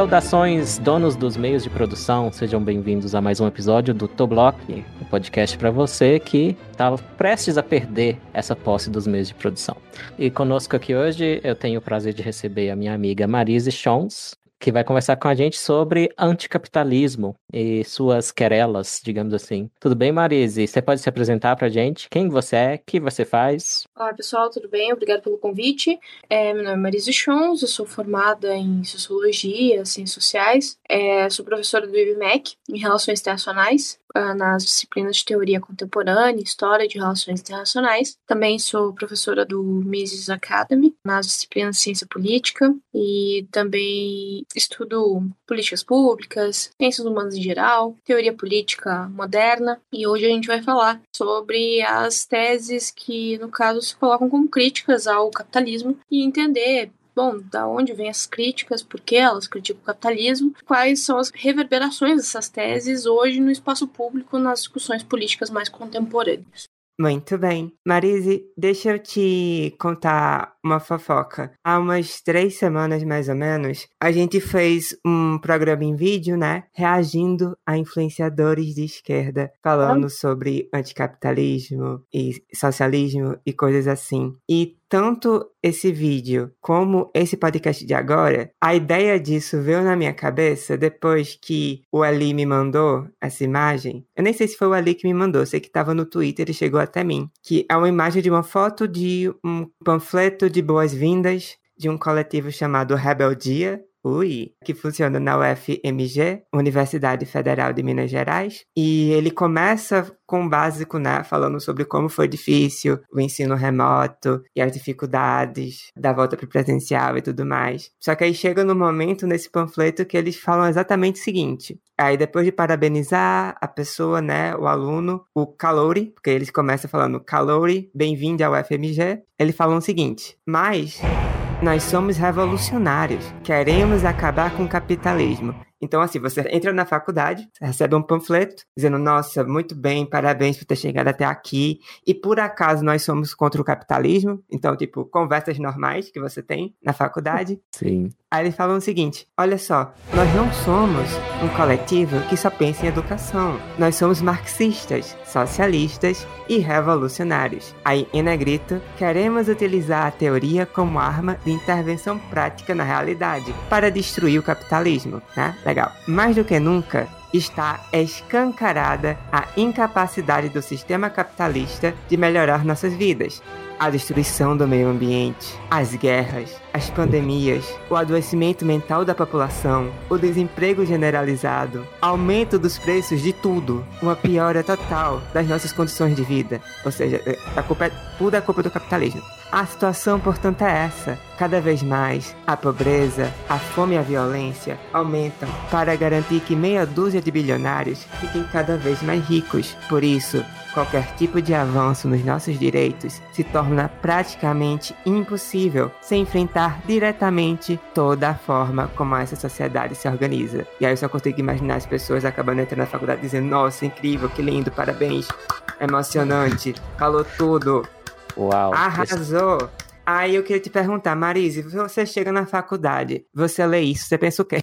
Saudações, donos dos meios de produção, sejam bem-vindos a mais um episódio do Toblock, um podcast para você que está prestes a perder essa posse dos meios de produção. E conosco aqui hoje eu tenho o prazer de receber a minha amiga Marise Chons, que vai conversar com a gente sobre anticapitalismo e suas querelas, digamos assim. Tudo bem, Marise? Você pode se apresentar para a gente? Quem você é? O que você faz? Olá, pessoal, tudo bem? Obrigada pelo convite. É, meu nome é Marise Chons, eu sou formada em Sociologia, Ciências Sociais, é, sou professora do IBMEC em Relações Internacionais nas disciplinas de teoria contemporânea, história de relações internacionais. Também sou professora do Mises Academy nas disciplinas de ciência política e também estudo políticas públicas, ciências humanas em geral, teoria política moderna. E hoje a gente vai falar sobre as teses que, no caso, se colocam como críticas ao capitalismo e entender bom, da onde vêm as críticas, por que elas criticam o capitalismo, quais são as reverberações dessas teses hoje no espaço público nas discussões políticas mais contemporâneas. Muito bem. Marise, deixa eu te contar uma fofoca. Há umas três semanas, mais ou menos, a gente fez um programa em vídeo, né? Reagindo a influenciadores de esquerda, falando ah. sobre anticapitalismo e socialismo e coisas assim. E tanto esse vídeo como esse podcast de agora, a ideia disso veio na minha cabeça depois que o Ali me mandou essa imagem. Eu nem sei se foi o Ali que me mandou, sei que estava no Twitter e chegou até mim. Que é uma imagem de uma foto de um panfleto de boas-vindas de um coletivo chamado Rebeldia, Ui, que funciona na UFMG, Universidade Federal de Minas Gerais, e ele começa com o básico, né, falando sobre como foi difícil o ensino remoto e as dificuldades da volta para o presencial e tudo mais. Só que aí chega no momento nesse panfleto que eles falam exatamente o seguinte: Aí depois de parabenizar a pessoa, né, o aluno, o Calouri, porque eles começam falando Calouri, bem-vindo ao FMG, eles falam o seguinte: "Mas nós somos revolucionários. Queremos acabar com o capitalismo. Então, assim, você entra na faculdade, recebe um panfleto dizendo: Nossa, muito bem, parabéns por ter chegado até aqui. E por acaso nós somos contra o capitalismo? Então, tipo, conversas normais que você tem na faculdade. Sim. Aí eles falam o seguinte: Olha só, nós não somos um coletivo que só pensa em educação. Nós somos marxistas, socialistas e revolucionários. Aí, em negrito, queremos utilizar a teoria como arma de intervenção prática na realidade para destruir o capitalismo, né? legal. Mais do que nunca, está escancarada a incapacidade do sistema capitalista de melhorar nossas vidas. A destruição do meio ambiente, as guerras, as pandemias, o adoecimento mental da população, o desemprego generalizado, aumento dos preços de tudo, uma piora total das nossas condições de vida. Ou seja, é, a culpa é, tudo é culpa do capitalismo. A situação, portanto, é essa. Cada vez mais, a pobreza, a fome e a violência aumentam para garantir que meia dúzia de bilionários fiquem cada vez mais ricos. Por isso, qualquer tipo de avanço nos nossos direitos se torna praticamente impossível sem enfrentar diretamente toda a forma como essa sociedade se organiza. E aí eu só consigo imaginar as pessoas acabando entrando na faculdade dizendo: Nossa, incrível, que lindo, parabéns, emocionante, falou tudo. Uau. Arrasou. Aí eu queria te perguntar, Marise, você chega na faculdade, você lê isso, você pensa o quê?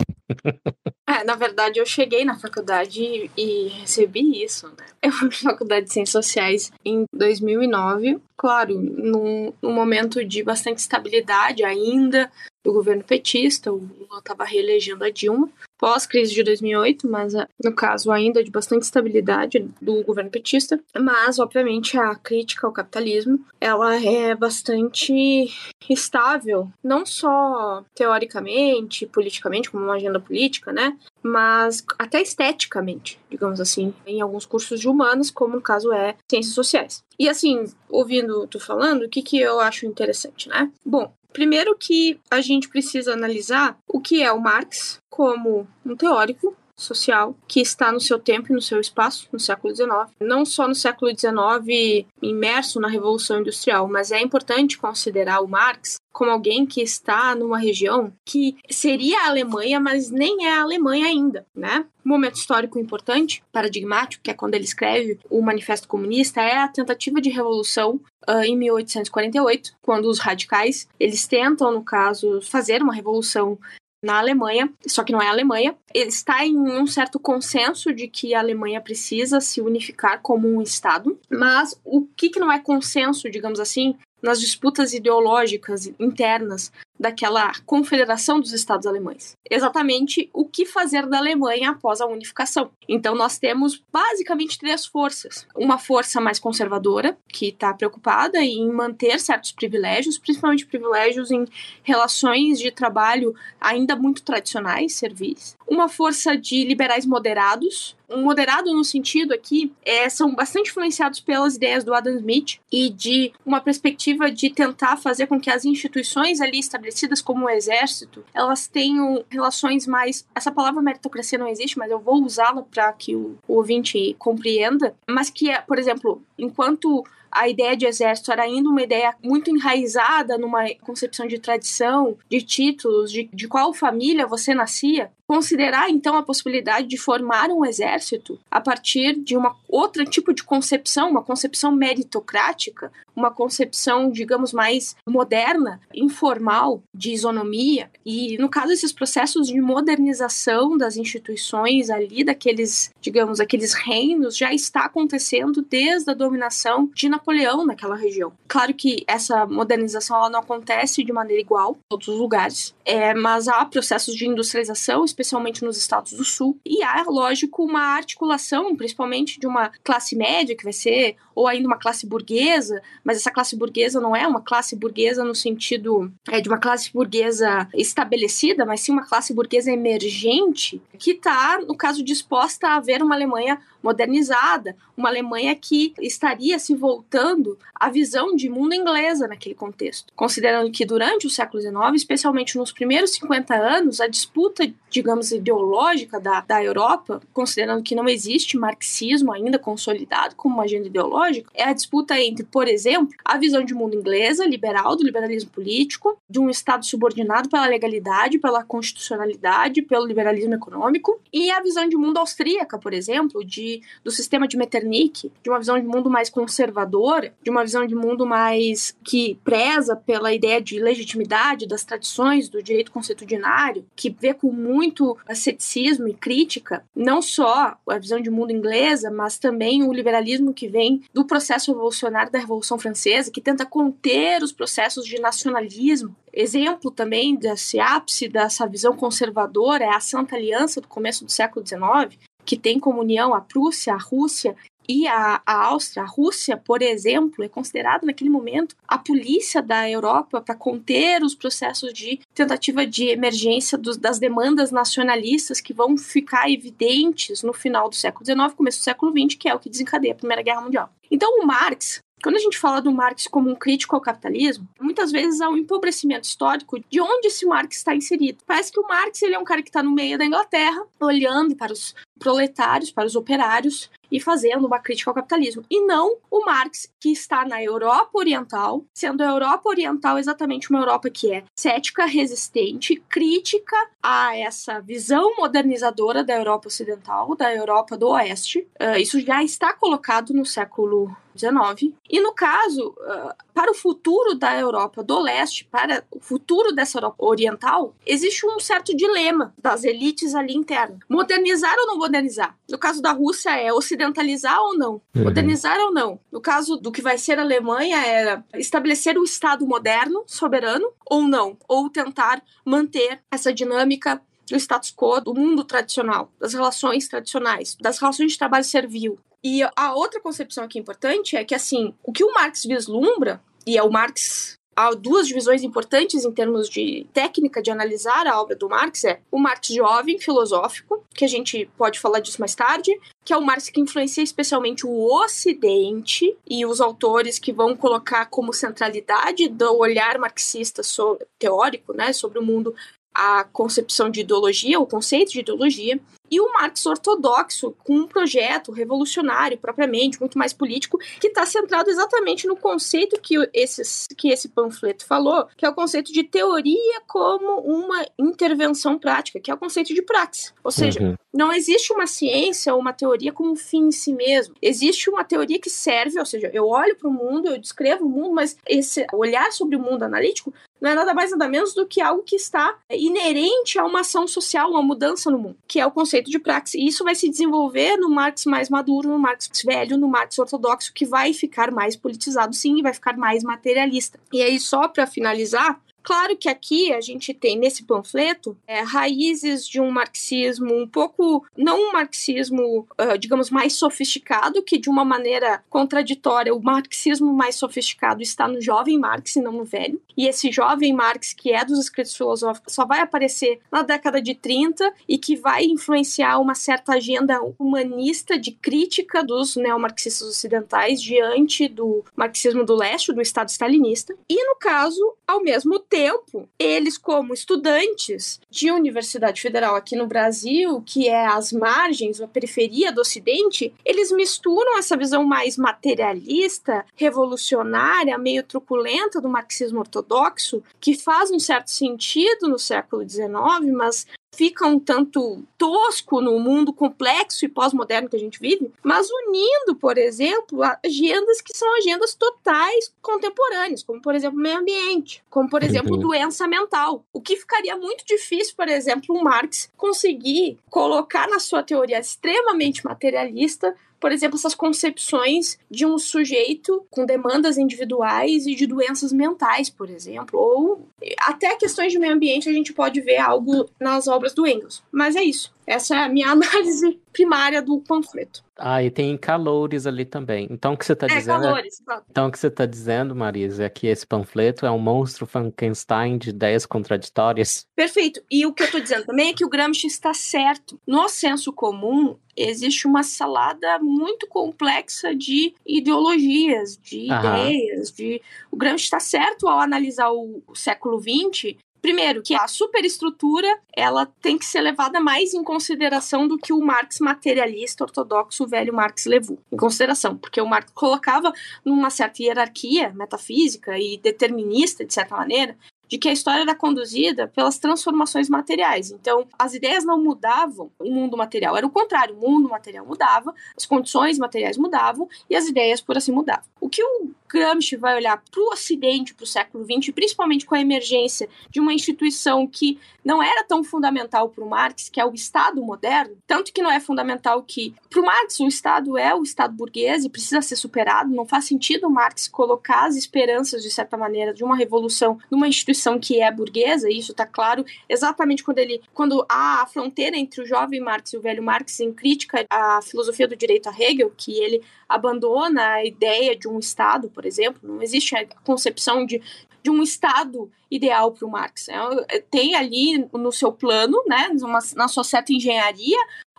É, na verdade, eu cheguei na faculdade e, recebi isso, né? Eu fui pra faculdade de Ciências Sociais em 2009, claro, num, num momento de bastante estabilidade ainda do governo petista, o Lula estava reelegendo a Dilma, pós-crise de 2008, mas ah, no caso ainda de bastante estabilidade do governo petista. Mas, obviamente, a crítica ao capitalismo ela é bastante estável, não só teoricamente, politicamente, como uma agenda política, né? Mas até esteticamente, digamos assim, em alguns cursos de humanas, como no caso é ciências sociais. E assim, ouvindo tu falando, o que, que eu acho interessante, né? Bom, Primeiro que a gente precisa analisar o que é o Marx como um teórico social que está no seu tempo e no seu espaço no século XIX. Não só no século XIX imerso na Revolução Industrial, mas é importante considerar o Marx como alguém que está numa região que seria a Alemanha, mas nem é a Alemanha ainda, né? Um momento histórico importante, paradigmático, que é quando ele escreve o Manifesto Comunista, é a tentativa de revolução uh, em 1848, quando os radicais eles tentam, no caso, fazer uma revolução na Alemanha, só que não é a Alemanha. Está em um certo consenso de que a Alemanha precisa se unificar como um Estado, mas o que, que não é consenso, digamos assim, nas disputas ideológicas internas daquela confederação dos estados alemães. Exatamente o que fazer da Alemanha após a unificação. Então nós temos basicamente três forças. Uma força mais conservadora, que está preocupada em manter certos privilégios, principalmente privilégios em relações de trabalho ainda muito tradicionais, servis. Uma força de liberais moderados, um moderado no sentido aqui é, são bastante influenciados pelas ideias do Adam Smith e de uma perspectiva de tentar fazer com que as instituições ali estabelecidas como o exército elas tenham relações mais essa palavra meritocracia não existe mas eu vou usá-la para que o, o ouvinte compreenda mas que é por exemplo enquanto a ideia de exército era ainda uma ideia muito enraizada numa concepção de tradição, de títulos, de, de qual família você nascia, considerar então a possibilidade de formar um exército a partir de uma outra tipo de concepção, uma concepção meritocrática, uma concepção, digamos, mais moderna, informal, de isonomia. E no caso esses processos de modernização das instituições ali daqueles, digamos, aqueles reinos já está acontecendo desde a dominação de Napoleão naquela região. Claro que essa modernização ela não acontece de maneira igual em todos os lugares, é, mas há processos de industrialização especialmente nos estados do sul, e há, lógico, uma articulação, principalmente de uma classe média, que vai ser, ou ainda uma classe burguesa, mas essa classe burguesa não é uma classe burguesa no sentido é, de uma classe burguesa estabelecida, mas sim uma classe burguesa emergente, que está, no caso, disposta a ver uma Alemanha modernizada, uma Alemanha que estaria se voltando à visão de mundo inglesa naquele contexto, considerando que durante o século XIX, especialmente nos primeiros 50 anos, a disputa, digamos, ideológica da, da Europa, considerando que não existe marxismo ainda consolidado como uma agenda ideológica, é a disputa entre, por exemplo, a visão de mundo inglesa, liberal, do liberalismo político, de um Estado subordinado pela legalidade, pela constitucionalidade, pelo liberalismo econômico, e a visão de mundo austríaca, por exemplo, de do sistema de Metternich, de uma visão de mundo mais conservadora, de uma visão de mundo mais que preza pela ideia de legitimidade das tradições do direito consuetudinário, que vê com muito ceticismo e crítica não só a visão de mundo inglesa, mas também o liberalismo que vem do processo revolucionário da Revolução Francesa, que tenta conter os processos de nacionalismo. Exemplo também desse ápice dessa visão conservadora é a Santa Aliança do começo do século XIX, que tem comunhão a Prússia, a Rússia e a, a Áustria, a Rússia, por exemplo, é considerada naquele momento a polícia da Europa para conter os processos de tentativa de emergência dos, das demandas nacionalistas que vão ficar evidentes no final do século XIX, começo do século XX, que é o que desencadeia a Primeira Guerra Mundial. Então, o Marx quando a gente fala do Marx como um crítico ao capitalismo, muitas vezes há um empobrecimento histórico de onde esse Marx está inserido. Parece que o Marx ele é um cara que está no meio da Inglaterra, olhando para os proletários, para os operários e fazendo uma crítica ao capitalismo. E não o Marx, que está na Europa Oriental, sendo a Europa Oriental exatamente uma Europa que é cética, resistente, crítica a essa visão modernizadora da Europa Ocidental, da Europa do Oeste. Uh, isso já está colocado no século XIX. E no caso, uh, para o futuro da Europa do Leste, para o futuro dessa Europa Oriental, existe um certo dilema das elites ali internas. Modernizar ou não modernizar? No caso da Rússia é ocidentalizar ou não? Uhum. Modernizar ou não? No caso do que vai ser a Alemanha é estabelecer o Estado moderno, soberano, ou não? Ou tentar manter essa dinâmica do status quo do mundo tradicional, das relações tradicionais, das relações de trabalho servil. E a outra concepção aqui importante é que, assim, o que o Marx vislumbra, e é o Marx há duas divisões importantes em termos de técnica de analisar a obra do Marx é o Marx jovem filosófico, que a gente pode falar disso mais tarde, que é o Marx que influencia especialmente o Ocidente e os autores que vão colocar como centralidade do olhar marxista sobre, teórico, né, sobre o mundo a concepção de ideologia, o conceito de ideologia, e o Marx ortodoxo, com um projeto revolucionário propriamente, muito mais político, que está centrado exatamente no conceito que, esses, que esse panfleto falou, que é o conceito de teoria como uma intervenção prática, que é o conceito de praxe. Ou seja, uhum. não existe uma ciência ou uma teoria como um fim em si mesmo. Existe uma teoria que serve, ou seja, eu olho para o mundo, eu descrevo o mundo, mas esse olhar sobre o mundo analítico não é nada mais nada menos do que algo que está inerente a uma ação social, uma mudança no mundo, que é o conceito de praxe. E isso vai se desenvolver no Marx mais maduro, no Marx velho, no Marx ortodoxo, que vai ficar mais politizado, sim, e vai ficar mais materialista. E aí, só para finalizar, Claro que aqui a gente tem nesse panfleto é, raízes de um marxismo um pouco, não um marxismo, uh, digamos, mais sofisticado, que de uma maneira contraditória, o marxismo mais sofisticado está no jovem Marx e não no velho. E esse jovem Marx, que é dos escritos filosóficos, só vai aparecer na década de 30 e que vai influenciar uma certa agenda humanista de crítica dos neomarxistas ocidentais diante do marxismo do leste, do Estado stalinista. E no caso, ao mesmo tempo, tempo, eles, como estudantes de Universidade Federal aqui no Brasil, que é às margens, a periferia do Ocidente, eles misturam essa visão mais materialista, revolucionária, meio truculenta do marxismo ortodoxo, que faz um certo sentido no século XIX, mas fica um tanto tosco no mundo complexo e pós-moderno que a gente vive, mas unindo, por exemplo, agendas que são agendas totais contemporâneas, como, por exemplo, meio ambiente, como, por exemplo, doença mental. O que ficaria muito difícil, por exemplo, o Marx conseguir colocar na sua teoria extremamente materialista por exemplo, essas concepções de um sujeito com demandas individuais e de doenças mentais, por exemplo, ou até questões de meio ambiente a gente pode ver algo nas obras do Engels. Mas é isso. Essa é a minha análise primária do panfleto. Ah, e tem calores ali também. Então o que você está é, dizendo? Calores, é... Então o que você está dizendo, Marisa, é que esse panfleto é um monstro Frankenstein de ideias contraditórias. Perfeito. E o que eu estou dizendo também é que o Gramsci está certo. No senso comum, existe uma salada muito complexa de ideologias, de Aham. ideias, de o Gramsci está certo ao analisar o século XX Primeiro, que a superestrutura ela tem que ser levada mais em consideração do que o Marx materialista ortodoxo, o velho Marx levou em consideração, porque o Marx colocava numa certa hierarquia metafísica e determinista, de certa maneira, de que a história era conduzida pelas transformações materiais. Então, as ideias não mudavam o mundo material, era o contrário, o mundo material mudava, as condições materiais mudavam e as ideias por assim mudavam. O que o Gramsci vai olhar para o Ocidente, para o século XX, principalmente com a emergência de uma instituição que não era tão fundamental para o Marx, que é o Estado moderno, tanto que não é fundamental que, para o Marx, o Estado é o Estado burguês e precisa ser superado, não faz sentido o Marx colocar as esperanças, de certa maneira, de uma revolução numa instituição que é burguesa, e isso está claro exatamente quando ele, quando há a fronteira entre o jovem Marx e o velho Marx em crítica à filosofia do direito a Hegel, que ele abandona a ideia de um Estado, por exemplo, não existe a concepção de, de um Estado ideal para o Marx. É, tem ali no seu plano, né, na sua certa engenharia,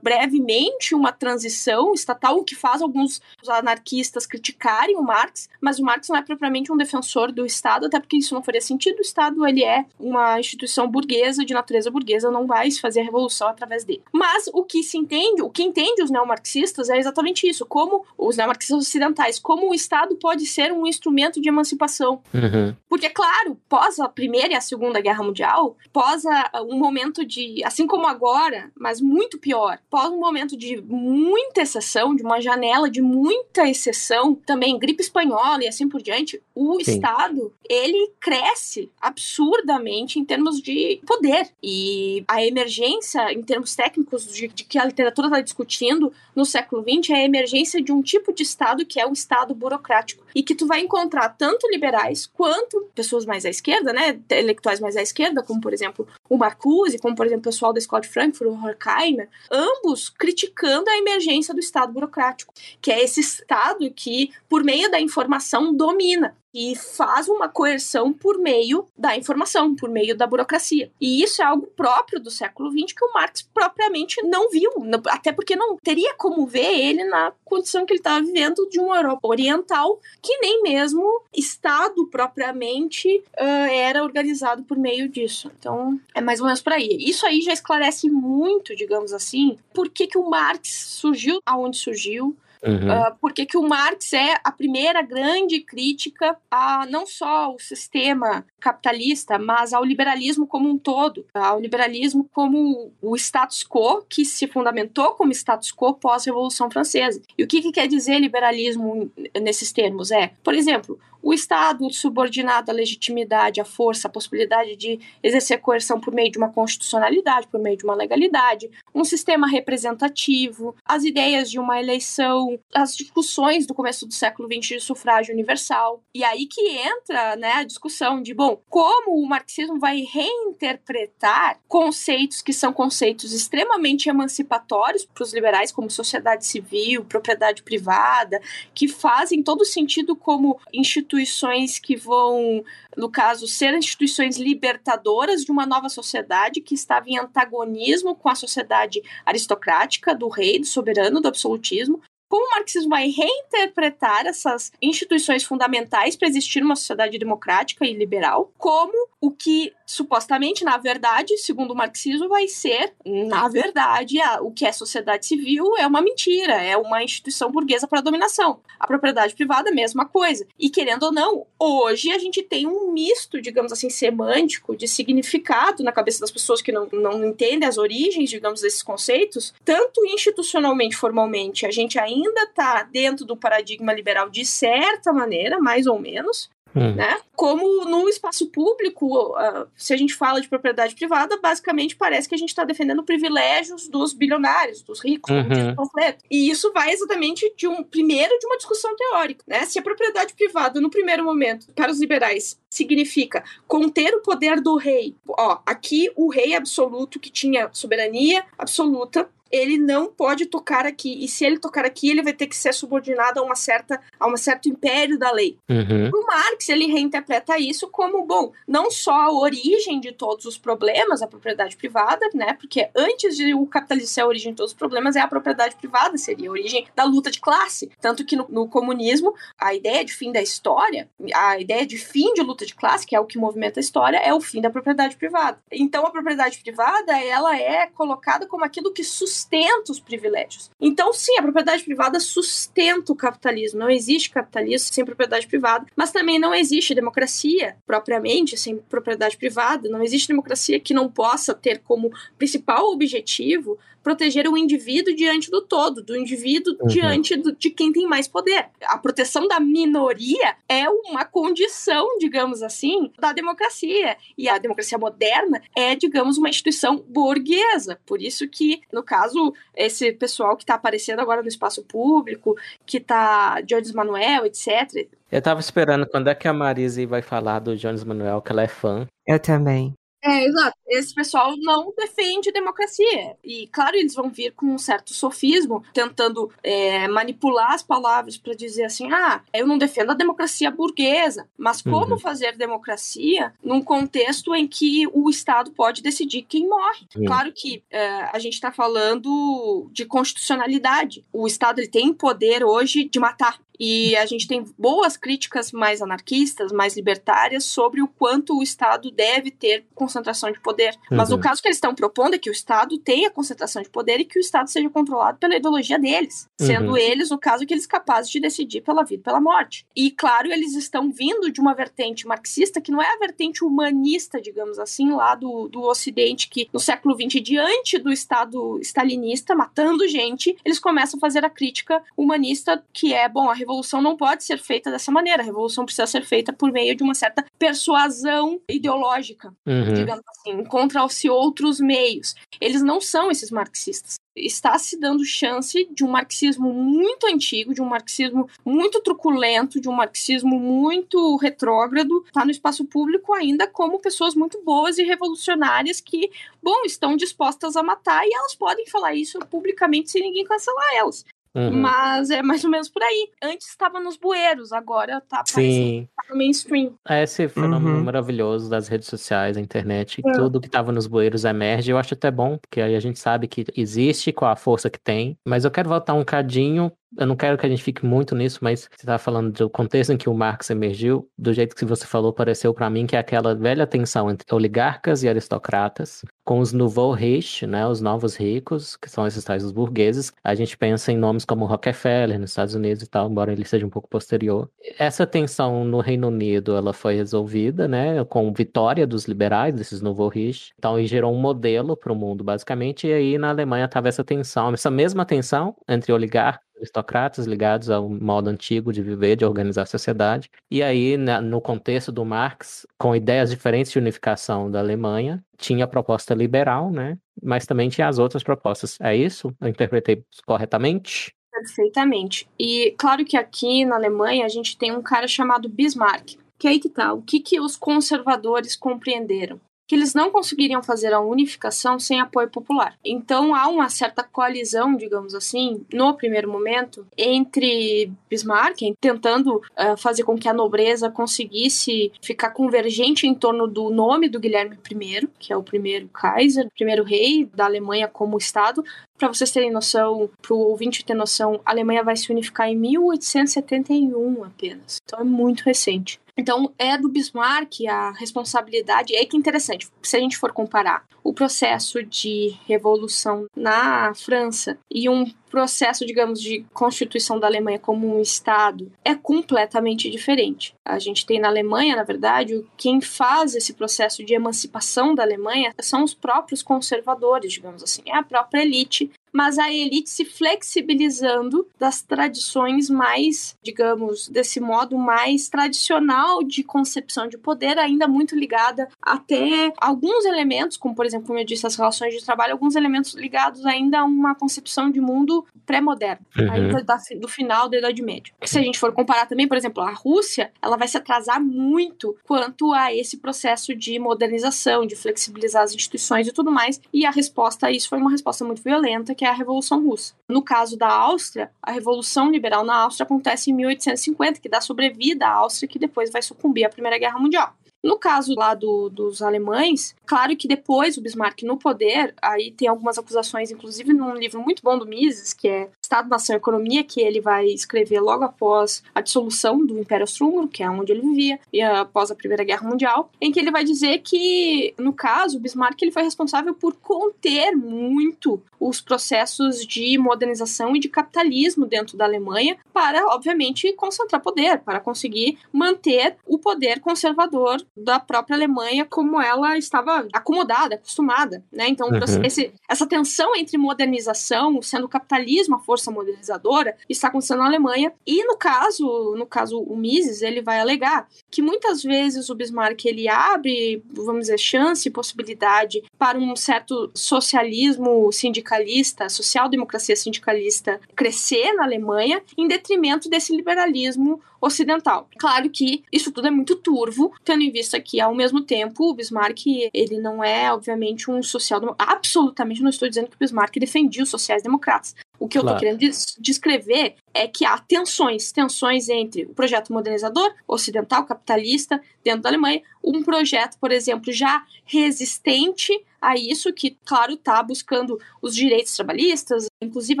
brevemente uma transição estatal, o que faz alguns anarquistas criticarem o Marx, mas o Marx não é propriamente um defensor do Estado, até porque isso não faria sentido. O Estado ele é uma instituição burguesa, de natureza burguesa, não vai se fazer a revolução através dele. Mas o que se entende, o que entende os neomarxistas é exatamente isso, como os neomarxistas ocidentais, como o Estado pode ser um instrumento de emancipação. Uhum. Porque, claro, pós a Primeira e a Segunda Guerra Mundial, pós a, um momento de, assim como agora, mas muito pior, após um momento de muita exceção, de uma janela de muita exceção, também gripe espanhola e assim por diante, o Sim. Estado, ele cresce absurdamente em termos de poder. E a emergência, em termos técnicos, de, de que a literatura está discutindo no século XX, é a emergência de um tipo de Estado que é o Estado burocrático. E que tu vai encontrar tanto liberais quanto pessoas mais à esquerda, né, intelectuais mais à esquerda, como por exemplo o Marcuse, como por exemplo o pessoal da Escola de Frankfurt, o Horkheimer, ambos criticando a emergência do Estado burocrático, que é esse Estado que, por meio da informação, domina. Que faz uma coerção por meio da informação, por meio da burocracia. E isso é algo próprio do século XX que o Marx propriamente não viu, até porque não teria como ver ele na condição que ele estava vivendo de uma Europa oriental, que nem mesmo Estado propriamente uh, era organizado por meio disso. Então, é mais ou menos por aí. Isso aí já esclarece muito, digamos assim, por que, que o Marx surgiu aonde surgiu, Uhum. Uh, porque que o Marx é a primeira grande crítica a não só o sistema capitalista, mas ao liberalismo como um todo, ao liberalismo como o status quo que se fundamentou como status quo pós-revolução francesa. E o que, que quer dizer liberalismo nesses termos? É, por exemplo, o Estado subordinado à legitimidade, à força, à possibilidade de exercer coerção por meio de uma constitucionalidade, por meio de uma legalidade, um sistema representativo, as ideias de uma eleição, as discussões do começo do século XX de sufrágio universal. E aí que entra né, a discussão de, bom, como o marxismo vai reinterpretar conceitos que são conceitos extremamente emancipatórios para os liberais, como sociedade civil, propriedade privada, que fazem todo sentido como instituições instituições que vão, no caso, ser instituições libertadoras de uma nova sociedade que estava em antagonismo com a sociedade aristocrática do rei, do soberano, do absolutismo, como o marxismo vai reinterpretar essas instituições fundamentais para existir uma sociedade democrática e liberal, como o que supostamente, na verdade, segundo o marxismo, vai ser, na verdade, a, o que é sociedade civil é uma mentira, é uma instituição burguesa para dominação. A propriedade privada, mesma coisa. E querendo ou não, hoje a gente tem um misto, digamos assim, semântico de significado na cabeça das pessoas que não, não entendem as origens, digamos, desses conceitos, tanto institucionalmente, formalmente, a gente ainda está dentro do paradigma liberal de certa maneira, mais ou menos, Hum. Né? Como no espaço público, uh, se a gente fala de propriedade privada, basicamente parece que a gente está defendendo privilégios dos bilionários, dos ricos, uhum. E isso vai exatamente de um primeiro de uma discussão teórica, né? Se a propriedade privada no primeiro momento para os liberais significa conter o poder do rei, ó, aqui o rei absoluto que tinha soberania absoluta ele não pode tocar aqui. E se ele tocar aqui, ele vai ter que ser subordinado a uma certa a um certo império da lei. Uhum. O Marx ele reinterpreta isso como bom, não só a origem de todos os problemas, a propriedade privada, né? Porque antes de o capitalismo ser a origem de todos os problemas, é a propriedade privada seria a origem da luta de classe. Tanto que no, no comunismo, a ideia de fim da história, a ideia de fim de luta de classe, que é o que movimenta a história, é o fim da propriedade privada. Então a propriedade privada, ela é colocada como aquilo que sustenta sustenta os privilégios. Então, sim, a propriedade privada sustenta o capitalismo. Não existe capitalismo sem propriedade privada, mas também não existe democracia propriamente sem propriedade privada. Não existe democracia que não possa ter como principal objetivo proteger o indivíduo diante do todo, do indivíduo uhum. diante do, de quem tem mais poder. A proteção da minoria é uma condição, digamos assim, da democracia. E a democracia moderna é, digamos, uma instituição burguesa. Por isso que, no caso, esse pessoal que está aparecendo agora no espaço público, que está Jones Manuel, etc. Eu tava esperando quando é que a Marise vai falar do Jones Manuel, que ela é fã. Eu também. É, exato. Esse pessoal não defende democracia. E, claro, eles vão vir com um certo sofismo, tentando é, manipular as palavras para dizer assim: ah, eu não defendo a democracia burguesa. Mas como uhum. fazer democracia num contexto em que o Estado pode decidir quem morre? Uhum. Claro que é, a gente está falando de constitucionalidade. O Estado ele tem poder hoje de matar. E a gente tem boas críticas mais anarquistas, mais libertárias, sobre o quanto o Estado deve ter concentração de poder. Uhum. Mas o caso que eles estão propondo é que o Estado tenha concentração de poder e que o Estado seja controlado pela ideologia deles, sendo uhum. eles, no caso, que eles capazes de decidir pela vida e pela morte. E, claro, eles estão vindo de uma vertente marxista que não é a vertente humanista, digamos assim, lá do, do Ocidente, que no século XX, diante do Estado stalinista, matando gente, eles começam a fazer a crítica humanista, que é, bom, a revolução não pode ser feita dessa maneira. A revolução precisa ser feita por meio de uma certa persuasão ideológica, uhum. digamos assim, encontram-se outros meios. Eles não são esses marxistas está se dando chance de um marxismo muito antigo, de um marxismo muito truculento, de um marxismo muito retrógrado, tá no espaço público ainda como pessoas muito boas e revolucionárias que, bom, estão dispostas a matar e elas podem falar isso publicamente sem ninguém cancelar elas. Uhum. Mas é mais ou menos por aí. Antes estava nos bueiros, agora tá, Sim. Tá no mainstream. É esse fenômeno uhum. maravilhoso das redes sociais, a internet, é. tudo que estava nos bueiros emerge. Eu acho até bom, porque aí a gente sabe que existe, qual a força que tem. Mas eu quero voltar um cadinho eu não quero que a gente fique muito nisso, mas você estava falando do contexto em que o Marx emergiu, do jeito que você falou, pareceu para mim que é aquela velha tensão entre oligarcas e aristocratas, com os nouveaux riches, né, os novos ricos, que são esses tais os burgueses. A gente pensa em nomes como Rockefeller nos Estados Unidos e tal, embora ele seja um pouco posterior. Essa tensão no Reino Unido, ela foi resolvida, né, com vitória dos liberais, desses nouveaux riches. Então, e gerou um modelo para o mundo, basicamente. E aí na Alemanha estava essa tensão, essa mesma tensão entre oligarcas aristocratas ligados ao modo antigo de viver, de organizar a sociedade. E aí, no contexto do Marx, com ideias diferentes de unificação da Alemanha, tinha a proposta liberal, né? Mas também tinha as outras propostas. É isso? Eu interpretei corretamente? Perfeitamente. E claro que aqui na Alemanha a gente tem um cara chamado Bismarck. Que aí que tá, o que, que os conservadores compreenderam? Que eles não conseguiriam fazer a unificação sem apoio popular. Então há uma certa coalizão, digamos assim, no primeiro momento, entre Bismarck, tentando uh, fazer com que a nobreza conseguisse ficar convergente em torno do nome do Guilherme I, que é o primeiro Kaiser, primeiro rei da Alemanha como Estado. Para vocês terem noção, para o ouvinte ter noção, a Alemanha vai se unificar em 1871 apenas. Então é muito recente. Então, é do Bismarck a responsabilidade. É que interessante, se a gente for comparar o processo de revolução na França e um processo, digamos, de constituição da Alemanha como um Estado é completamente diferente. A gente tem na Alemanha, na verdade, quem faz esse processo de emancipação da Alemanha são os próprios conservadores, digamos assim, é a própria elite mas a elite se flexibilizando das tradições mais, digamos, desse modo mais tradicional de concepção de poder, ainda muito ligada até alguns elementos, como por exemplo, como eu disse, as relações de trabalho, alguns elementos ligados ainda a uma concepção de mundo pré-moderno, uhum. ainda do final da Idade Média. Se a gente for comparar também, por exemplo, a Rússia, ela vai se atrasar muito quanto a esse processo de modernização, de flexibilizar as instituições e tudo mais, e a resposta a isso foi uma resposta muito violenta, que que é a Revolução Russa. No caso da Áustria, a Revolução Liberal na Áustria acontece em 1850, que dá sobrevida à Áustria, que depois vai sucumbir à Primeira Guerra Mundial. No caso lá do, dos alemães, claro que depois o Bismarck no poder, aí tem algumas acusações, inclusive num livro muito bom do Mises, que é Estado, Nação e Economia, que ele vai escrever logo após a dissolução do Império Austro-Húngaro, que é onde ele vivia, e após a Primeira Guerra Mundial, em que ele vai dizer que, no caso, o Bismarck ele foi responsável por conter muito os processos de modernização e de capitalismo dentro da Alemanha para, obviamente, concentrar poder, para conseguir manter o poder conservador da própria Alemanha como ela estava acomodada, acostumada, né? Então, uhum. esse, essa tensão entre modernização, sendo o capitalismo a força modernizadora, está acontecendo na Alemanha. E no caso, no caso o Mises, ele vai alegar que muitas vezes o Bismarck ele abre, vamos dizer, chance e possibilidade para um certo socialismo sindicalista, social-democracia sindicalista crescer na Alemanha em detrimento desse liberalismo ocidental. Claro que isso tudo é muito turvo, tendo em vista que, ao mesmo tempo, o Bismarck, ele não é, obviamente, um social... Absolutamente não estou dizendo que o Bismarck defendia os sociais-democratas. O que eu estou querendo descrever é que há tensões, tensões entre o projeto modernizador, ocidental, capitalista, dentro da Alemanha, um projeto, por exemplo, já resistente a isso, que, claro, está buscando os direitos trabalhistas, inclusive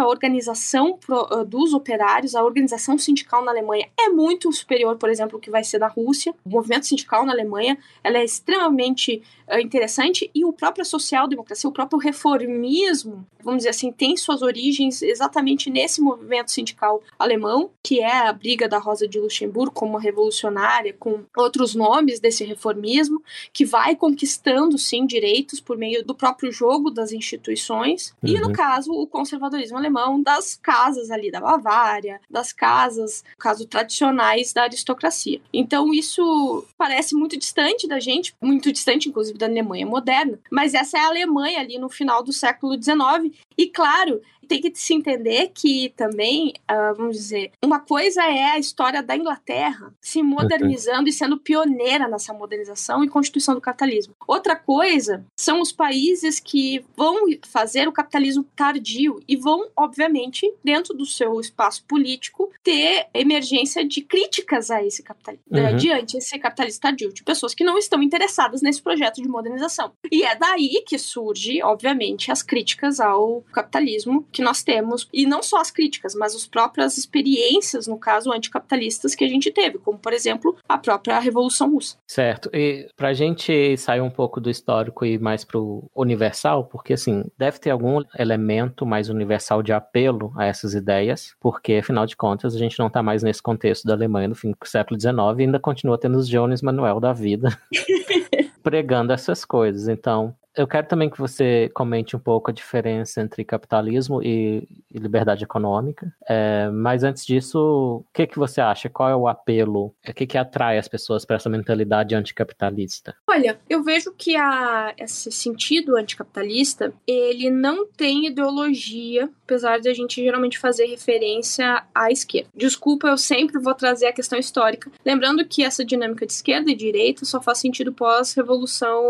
a organização uh, dos operários, a organização sindical na Alemanha é muito superior, por exemplo, ao que vai ser na Rússia. O movimento sindical na Alemanha ela é extremamente uh, interessante e o próprio social-democracia, o próprio reformismo, vamos dizer assim, tem suas origens exatamente nesse movimento sindical alemão, que é a briga da Rosa de Luxemburgo como revolucionária, com outros nomes desse reformismo, que vai conquistando, sim, direitos por meio meio do próprio jogo das instituições, uhum. e no uhum. caso, o conservadorismo alemão das casas ali da Bavária, das casas, caso, tradicionais da aristocracia. Então, isso parece muito distante da gente, muito distante, inclusive, da Alemanha moderna, mas essa é a Alemanha ali no final do século XIX, e claro, tem que se entender que também, uh, vamos dizer, uma coisa é a história da Inglaterra se modernizando e sendo pioneira nessa modernização e constituição do capitalismo. Outra coisa são os países que vão fazer o capitalismo tardio e vão, obviamente, dentro do seu espaço político, ter emergência de críticas a esse capitalismo, né, uhum. diante esse capitalismo tardio, de pessoas que não estão interessadas nesse projeto de modernização. E é daí que surge, obviamente, as críticas ao capitalismo que nós temos, e não só as críticas, mas as próprias experiências, no caso, anticapitalistas que a gente teve, como, por exemplo, a própria Revolução Russa. Certo. E para a gente sair um pouco do histórico e mais para o universal, porque, assim, deve ter algum elemento mais universal de apelo a essas ideias, porque, afinal de contas, a gente não está mais nesse contexto da Alemanha no fim do século XIX e ainda continua tendo os Jones Manuel da vida pregando essas coisas. Então, eu quero também que você comente um pouco a diferença entre capitalismo e, e liberdade econômica. É, mas antes disso, o que, que você acha? Qual é o apelo? O que, que atrai as pessoas para essa mentalidade anticapitalista? Olha, eu vejo que a, esse sentido anticapitalista, ele não tem ideologia, apesar de a gente geralmente fazer referência à esquerda. Desculpa, eu sempre vou trazer a questão histórica. Lembrando que essa dinâmica de esquerda e direita só faz sentido pós-Revolução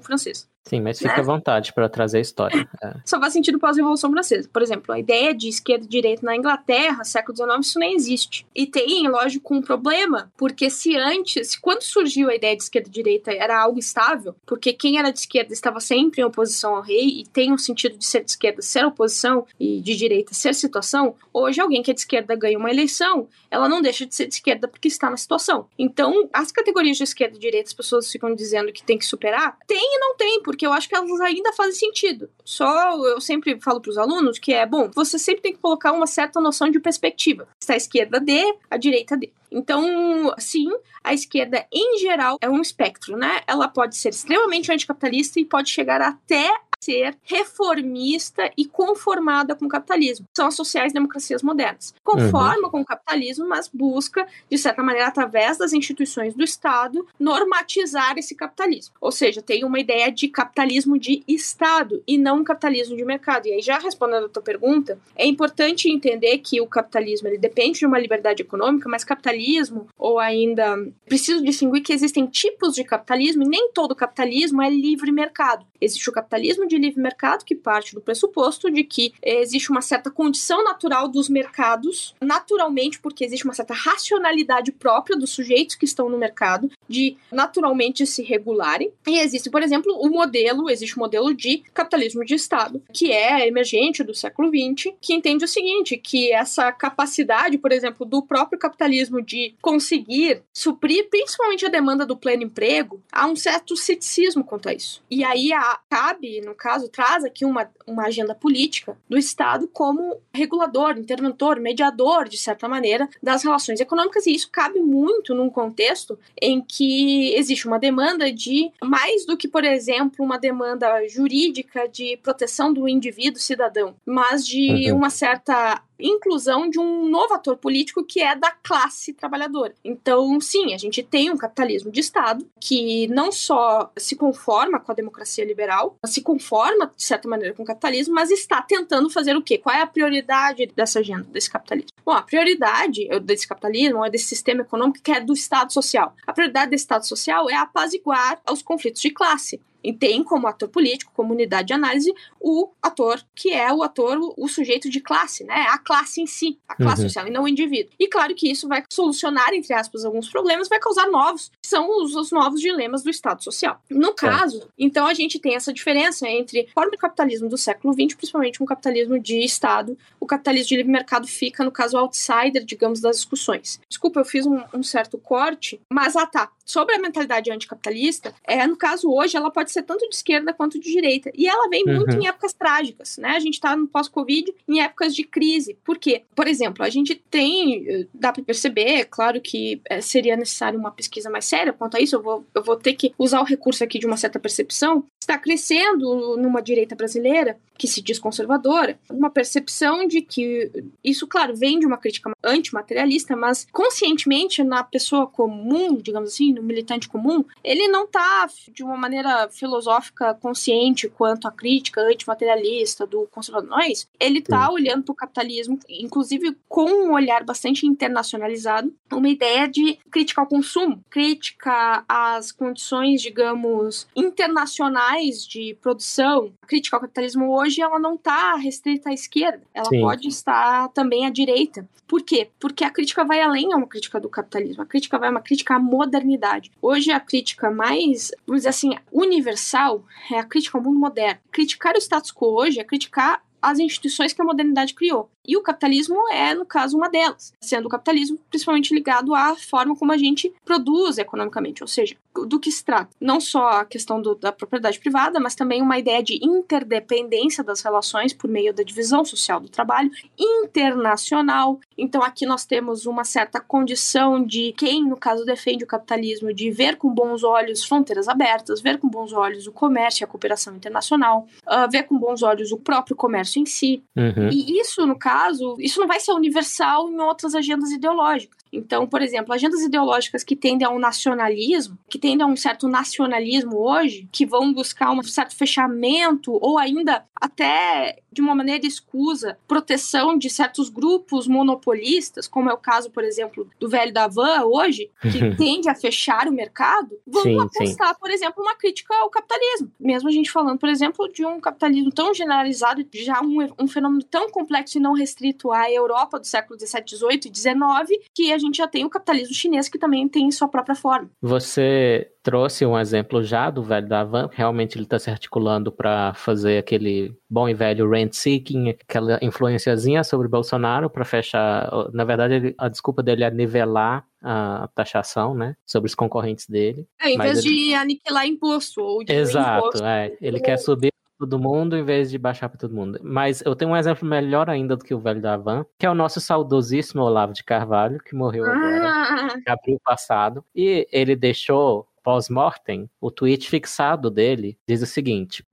Francesa. Sim, mas fica né? à vontade para trazer a história. É. Só faz sentido pós-Revolução Francesa. Por exemplo, a ideia de esquerda e direita na Inglaterra, século XIX, isso nem existe. E tem, lógico, um problema, porque se antes, quando surgiu a ideia de esquerda e direita, era algo estável, porque quem era de esquerda estava sempre em oposição ao rei, e tem o sentido de ser de esquerda ser oposição e de direita ser situação, hoje alguém que é de esquerda ganha uma eleição, ela não deixa de ser de esquerda porque está na situação. Então, as categorias de esquerda e direita, as pessoas ficam dizendo que tem que superar, tem e não tem, porque porque eu acho que elas ainda fazem sentido. Só eu sempre falo para os alunos que é bom, você sempre tem que colocar uma certa noção de perspectiva. Está a esquerda D, a direita D. Então, sim, a esquerda em geral é um espectro, né? Ela pode ser extremamente anticapitalista e pode chegar até ser reformista e conformada com o capitalismo. São as sociais-democracias modernas. Conforma uhum. com o capitalismo, mas busca, de certa maneira, através das instituições do Estado, normatizar esse capitalismo. Ou seja, tem uma ideia de capitalismo de Estado e não um capitalismo de mercado. E aí, já respondendo a tua pergunta, é importante entender que o capitalismo ele depende de uma liberdade econômica, mas capitalismo, ou ainda preciso distinguir que existem tipos de capitalismo e nem todo capitalismo é livre mercado. Existe o capitalismo de livre mercado, que parte do pressuposto de que existe uma certa condição natural dos mercados, naturalmente, porque existe uma certa racionalidade própria dos sujeitos que estão no mercado, de naturalmente se regularem. E existe, por exemplo, o modelo, existe o modelo de capitalismo de Estado, que é emergente do século XX, que entende o seguinte, que essa capacidade, por exemplo, do próprio capitalismo de conseguir suprir principalmente a demanda do pleno emprego, há um certo ceticismo quanto a isso. E aí a, cabe, no caso, traz aqui uma, uma agenda política do Estado como regulador, interventor, mediador, de certa maneira, das relações econômicas, e isso cabe muito num contexto em que existe uma demanda de mais do que, por exemplo, uma demanda jurídica de proteção do indivíduo cidadão, mas de uhum. uma certa inclusão de um novo ator político que é da classe trabalhadora. Então, sim, a gente tem um capitalismo de Estado que não só se conforma com a democracia liberal, se conforma, de certa maneira, com o capitalismo, mas está tentando fazer o quê? Qual é a prioridade dessa agenda, desse capitalismo? Bom, a prioridade desse capitalismo é desse sistema econômico que é do Estado social. A prioridade desse Estado social é apaziguar os conflitos de classe. E tem como ator político, como unidade de análise, o ator que é o ator, o, sujeito de classe, né? A classe em si, a classe uhum. social, e não o indivíduo. E claro que isso vai solucionar, entre aspas, alguns problemas, vai causar novos, que são os, os novos dilemas do Estado social. No caso, é. então a gente tem essa diferença entre forma de capitalismo do século XX, principalmente um capitalismo de Estado. O capitalismo de livre mercado fica, no caso, outsider, digamos, das discussões. Desculpa, eu fiz um, um certo corte, mas ah tá. Sobre a mentalidade anticapitalista, é, no caso hoje, ela pode ser tanto de esquerda quanto de direita. E ela vem uhum. muito em épocas trágicas, né? A gente está no pós-Covid em épocas de crise. Por quê? Por exemplo, a gente tem, eh, dá para perceber, claro que é, seria necessário uma pesquisa mais séria quanto a isso, eu vou, eu vou ter que usar o recurso aqui de uma certa percepção, está crescendo numa direita brasileira que se diz conservadora, uma percepção de que isso, claro, vem de uma crítica antimaterialista, mas conscientemente na pessoa comum, digamos assim, no militante comum, ele não está de uma maneira filosófica consciente quanto à crítica antimaterialista do conservador. Não é isso. Ele está olhando para o capitalismo, inclusive com um olhar bastante internacionalizado, uma ideia de crítica ao consumo, crítica às condições, digamos, internacionais mais de produção, a crítica ao capitalismo hoje ela não está restrita à esquerda, ela Sim. pode estar também à direita. Por quê? Porque a crítica vai além a uma crítica do capitalismo, a crítica vai uma crítica à modernidade. Hoje a crítica mais, vamos dizer assim, universal é a crítica ao mundo moderno. Criticar o status quo hoje é criticar as instituições que a modernidade criou. E o capitalismo é, no caso, uma delas, sendo o capitalismo principalmente ligado à forma como a gente produz economicamente, ou seja, do que se trata. Não só a questão do, da propriedade privada, mas também uma ideia de interdependência das relações por meio da divisão social do trabalho internacional. Então, aqui nós temos uma certa condição de quem, no caso, defende o capitalismo, de ver com bons olhos fronteiras abertas, ver com bons olhos o comércio e a cooperação internacional, uh, ver com bons olhos o próprio comércio em si. Uhum. E isso, no caso, caso, isso não vai ser universal em outras agendas ideológicas. Então, por exemplo, agendas ideológicas que tendem a um nacionalismo, que tendem a um certo nacionalismo hoje, que vão buscar um certo fechamento ou ainda até de uma maneira escusa proteção de certos grupos monopolistas, como é o caso, por exemplo, do velho da van hoje, que tende a fechar o mercado, vão sim, apostar, sim. por exemplo, uma crítica ao capitalismo. Mesmo a gente falando, por exemplo, de um capitalismo tão generalizado, já um, um fenômeno tão complexo e não restrito à Europa do século XVII, XVIII e XIX, que a gente já tem o capitalismo chinês que também tem sua própria forma. Você trouxe um exemplo já do velho da van, realmente ele está se articulando para fazer aquele bom e velho rent seeking, aquela influenciazinha sobre Bolsonaro para fechar. Na verdade, a desculpa dele é nivelar a taxação, né, sobre os concorrentes dele. É, em vez ele... de aniquilar imposto ou de Exato, imposto. é. Ele quer subir todo mundo em vez de baixar para todo mundo. Mas eu tenho um exemplo melhor ainda do que o velho da van, que é o nosso saudosíssimo Olavo de Carvalho, que morreu ah. agora, em abril passado, e ele deixou pós-mortem o tweet fixado dele diz o seguinte: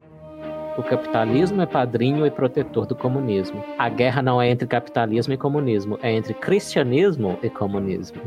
o capitalismo é padrinho e protetor do comunismo. A guerra não é entre capitalismo e comunismo, é entre cristianismo e comunismo.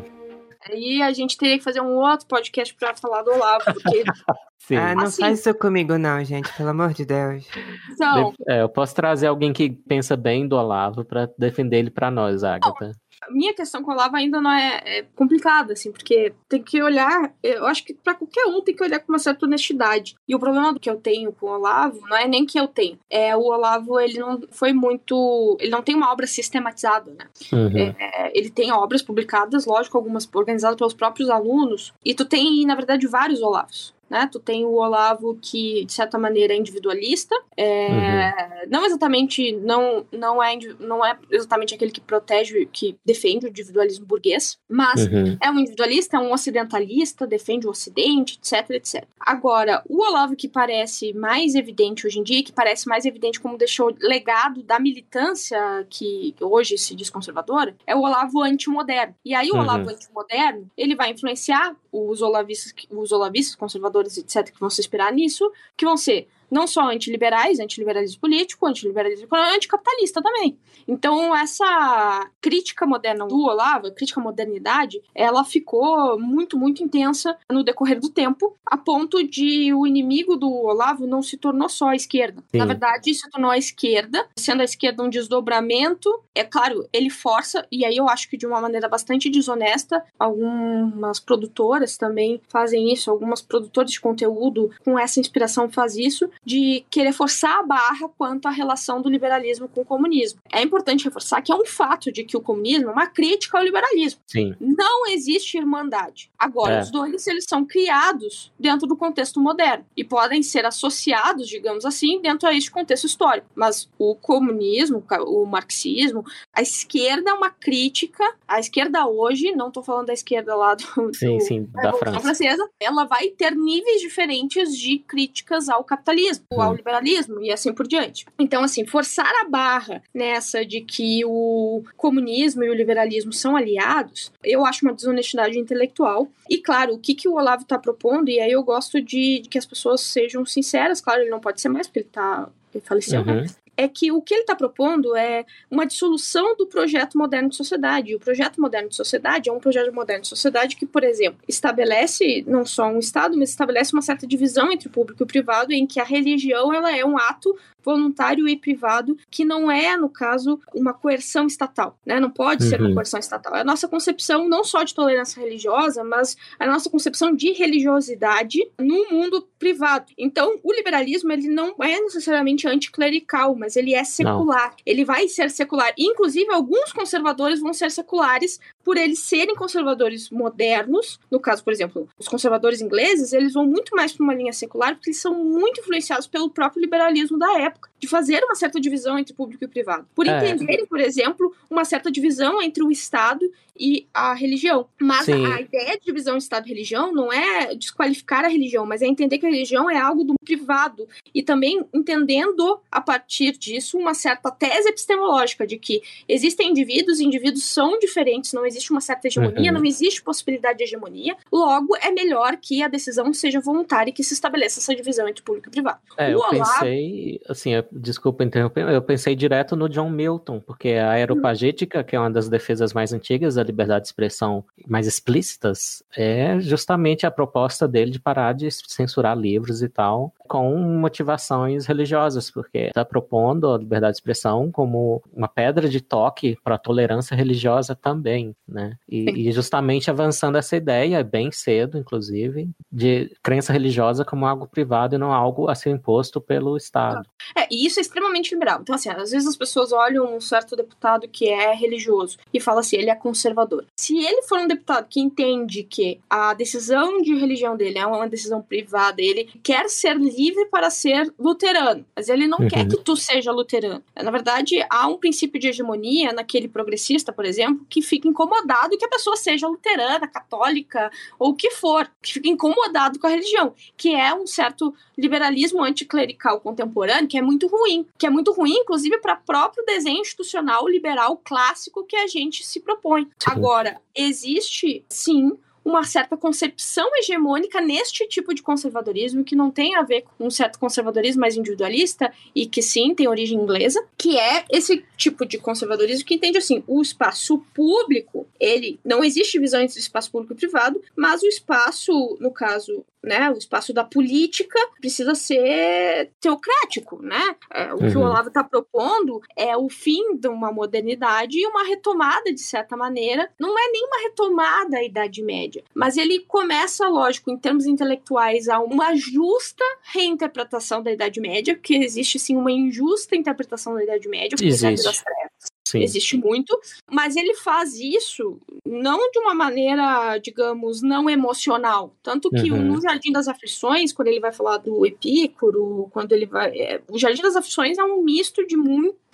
Aí a gente teria que fazer um outro podcast para falar do Olavo, porque. Sim. Ah, não assim... faz isso comigo, não, gente, pelo amor de Deus. Então... É, eu posso trazer alguém que pensa bem do Olavo para defender ele para nós, Agatha. Não, minha questão com o Olavo ainda não é, é, complicada, assim, porque tem que olhar, eu acho que para qualquer um tem que olhar com uma certa honestidade. E o problema que eu tenho com o Olavo não é nem que eu tenho, é o Olavo, ele não foi muito, ele não tem uma obra sistematizada, né? Uhum. É, ele tem obras publicadas, lógico, algumas organizadas pelos próprios alunos, e tu tem, na verdade, vários Olavos né? Tu tem o Olavo que, de certa maneira, é individualista, é, uhum. não exatamente, não, não, é, não é exatamente aquele que protege, que defende o individualismo burguês, mas uhum. é um individualista, é um ocidentalista, defende o ocidente, etc, etc. Agora, o Olavo que parece mais evidente hoje em dia, que parece mais evidente como deixou legado da militância que hoje se diz conservadora, é o Olavo antimoderno. E aí o uhum. Olavo antimoderno, ele vai influenciar os olavistas, os olavistas conservadores etc., que vão se inspirar nisso, que vão ser não só antiliberais, antiliberalismo político, antiliberalismo econômico, anticapitalista também. Então, essa crítica moderna do Olavo, a crítica à modernidade, ela ficou muito, muito intensa no decorrer do tempo, a ponto de o inimigo do Olavo não se tornou só a esquerda. Sim. Na verdade, se tornou a esquerda, sendo a esquerda um desdobramento. É claro, ele força, e aí eu acho que de uma maneira bastante desonesta, algumas produtoras também fazem isso, algumas produtoras de conteúdo com essa inspiração faz isso, de querer forçar a barra quanto à relação do liberalismo com o comunismo. É importante reforçar que é um fato de que o comunismo é uma crítica ao liberalismo. Sim. Não existe irmandade. Agora, é. os dois eles são criados dentro do contexto moderno e podem ser associados, digamos assim, dentro a este contexto histórico. Mas o comunismo, o marxismo, a esquerda é uma crítica. A esquerda hoje, não estou falando da esquerda lá do, sim, do, sim, da, França. francesa, ela vai ter níveis diferentes de críticas ao capitalismo capitalismo, ao liberalismo e assim por diante. Então, assim, forçar a barra nessa de que o comunismo e o liberalismo são aliados, eu acho uma desonestidade intelectual. E, claro, o que, que o Olavo está propondo, e aí eu gosto de, de, que as pessoas sejam sinceras, claro, ele não pode ser mais, porque ele tá. Ele faleceu, né? uhum. né? É que o que ele está propondo é uma dissolução do projeto moderno de sociedade. O projeto moderno de sociedade é um projeto moderno de sociedade que, por exemplo, estabelece não só um Estado, mas estabelece uma certa divisão entre o público e o privado, em que a religião ela é um ato voluntário e privado, que não é, no caso, uma coerção estatal, né? Não pode uhum. ser uma uhum. coerção estatal. É a nossa concepção não só de tolerância religiosa, mas a nossa concepção de religiosidade no mundo privado. Então, o liberalismo, ele não é necessariamente anticlerical, mas ele é secular. Não. Ele vai ser secular. Inclusive, alguns conservadores vão ser seculares por eles serem conservadores modernos. No caso, por exemplo, os conservadores ingleses, eles vão muito mais para uma linha secular porque eles são muito influenciados pelo próprio liberalismo da época de fazer uma certa divisão entre público e privado. Por é. entenderem, por exemplo, uma certa divisão entre o Estado e a religião. Mas a, a, ideia de divisão Estado e religião não é desqualificar a religião, mas é entender que a religião é algo do privado. E também entendendo, a partir disso, uma certa tese epistemológica de que existem indivíduos, e indivíduos são diferentes, não existe uma certa hegemonia, uhum. não existe possibilidade de hegemonia. Logo, é melhor que a decisão seja voluntária e que se estabeleça essa divisão entre público e privado. É, eu Olavo... pensei, assim, eu, desculpa interromper, eu pensei direto no John Milton, porque a aeropagética, que é uma das defesas mais antigas da liberdade de expressão mais explícitas, é justamente a proposta dele de parar de censurar livros e tal, com motivações religiosas, porque está propondo a liberdade de expressão como uma pedra de toque para a tolerância religiosa também, né? E, e, justamente avançando essa ideia, bem cedo, inclusive, de crença religiosa como algo privado e não algo a ser imposto pelo Estado. É, e isso é extremamente liberal. Então, assim, às vezes as pessoas olham um certo deputado que é religioso e falam assim, ele é conservador. Se ele for um deputado que entende que a decisão de religião dele é uma decisão privada, ele quer ser livre para ser luterano, mas ele não uhum. quer que tu seja luterano. Na verdade, há um princípio de hegemonia naquele progressista, por exemplo, que fica incomodado que a pessoa seja luterana, católica ou o que for, que fica incomodado com a religião, que é um certo liberalismo anticlerical contemporâneo que é muito ruim, que é muito ruim, inclusive, para o próprio desenho institucional liberal clássico que a gente se propõe. Agora, existe sim uma certa concepção hegemônica neste tipo de conservadorismo que não tem a ver com um certo conservadorismo mais individualista e que sim tem origem inglesa, que é esse tipo de conservadorismo que entende assim, o espaço público, ele não existe divisão entre espaço público e privado, mas o espaço, no caso né, o espaço da política precisa ser teocrático, né? É, o uhum. que o uhum. Olavo está propondo é o fim de uma modernidade e uma retomada, de certa maneira. Não é nenhuma retomada à Idade Média, mas ele começa, lógico, em termos intelectuais, a uma justa reinterpretação da Idade Média, porque existe sim uma injusta interpretação da Idade Média, existe. das trevas. Sim. Existe muito, mas ele faz isso não de uma maneira, digamos, não emocional. Tanto que uhum. no Jardim das Aflições, quando ele vai falar do Epícoro, quando ele vai. É, o Jardim das Aflições é um misto de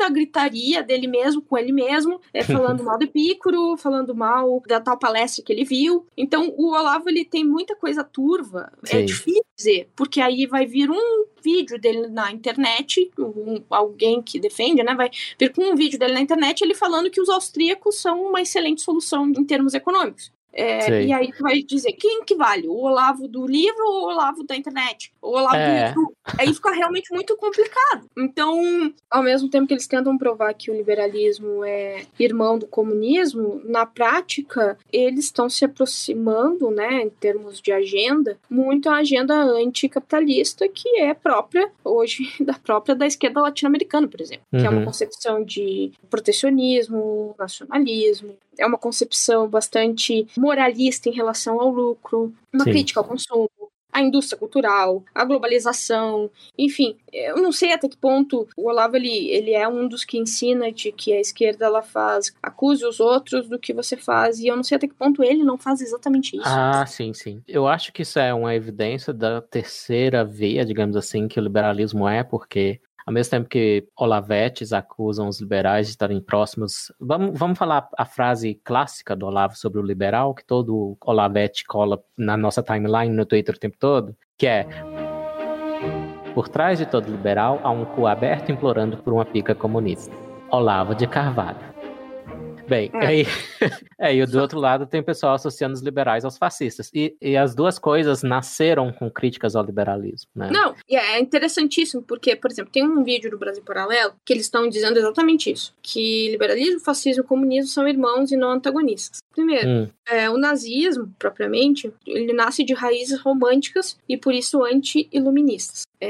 muita gritaria dele mesmo com ele mesmo, é, falando mal do Epícoro, falando mal da tal palestra que ele viu. Então o Olavo ele tem muita coisa turva. É Sim. É difícil dizer, porque aí vai vir um vídeo dele na internet, um, alguém que defende, né, vai vir com um vídeo dele na internet ele falando que os austríacos são uma excelente solução em termos econômicos. É, e aí tu vai dizer quem que vale? O Olavo do livro ou o Olavo da internet? O Olavo é. do? Aí fica realmente muito complicado. Então, ao mesmo tempo que eles tentam provar que o liberalismo é irmão do comunismo, na prática, eles estão se aproximando, né, em termos de agenda, muito a agenda anticapitalista que é própria, hoje, da própria da esquerda latino-americana, por exemplo. Uhum. Que é uma uhum. concepção de protecionismo, nacionalismo, é uma concepção bastante moralista em relação ao lucro, uma Sim. crítica ao consumo, à indústria cultural, à globalização, enfim, eu não sei até que ponto o Olavo ele, ele é um dos que ensina de que a esquerda ela faz acuse os outros do que você faz e eu não sei até que ponto ele não faz exatamente isso. Ah, sim, sim. Eu acho que isso é uma evidência da terceira via, digamos assim, que o liberalismo é, porque ao mesmo tempo que Olavetes acusam os liberais de estarem próximos. Vamos, vamos falar a frase clássica do Olavo sobre o liberal, que todo Olavete cola na nossa timeline no Twitter o tempo todo, que é. Por trás de todo liberal há um cu aberto implorando por uma pica comunista. Olavo de Carvalho. Bem, é. aí, é, e do outro lado tem o pessoal associando os liberais aos fascistas. E, e as duas coisas nasceram com críticas ao liberalismo, né? Não, e é interessantíssimo, porque, por exemplo, tem um vídeo do Brasil Paralelo que eles estão dizendo exatamente isso: que liberalismo, fascismo e comunismo são irmãos e não antagonistas. Primeiro, hum. é, o nazismo, propriamente, ele nasce de raízes românticas e por isso anti-iluministas. É,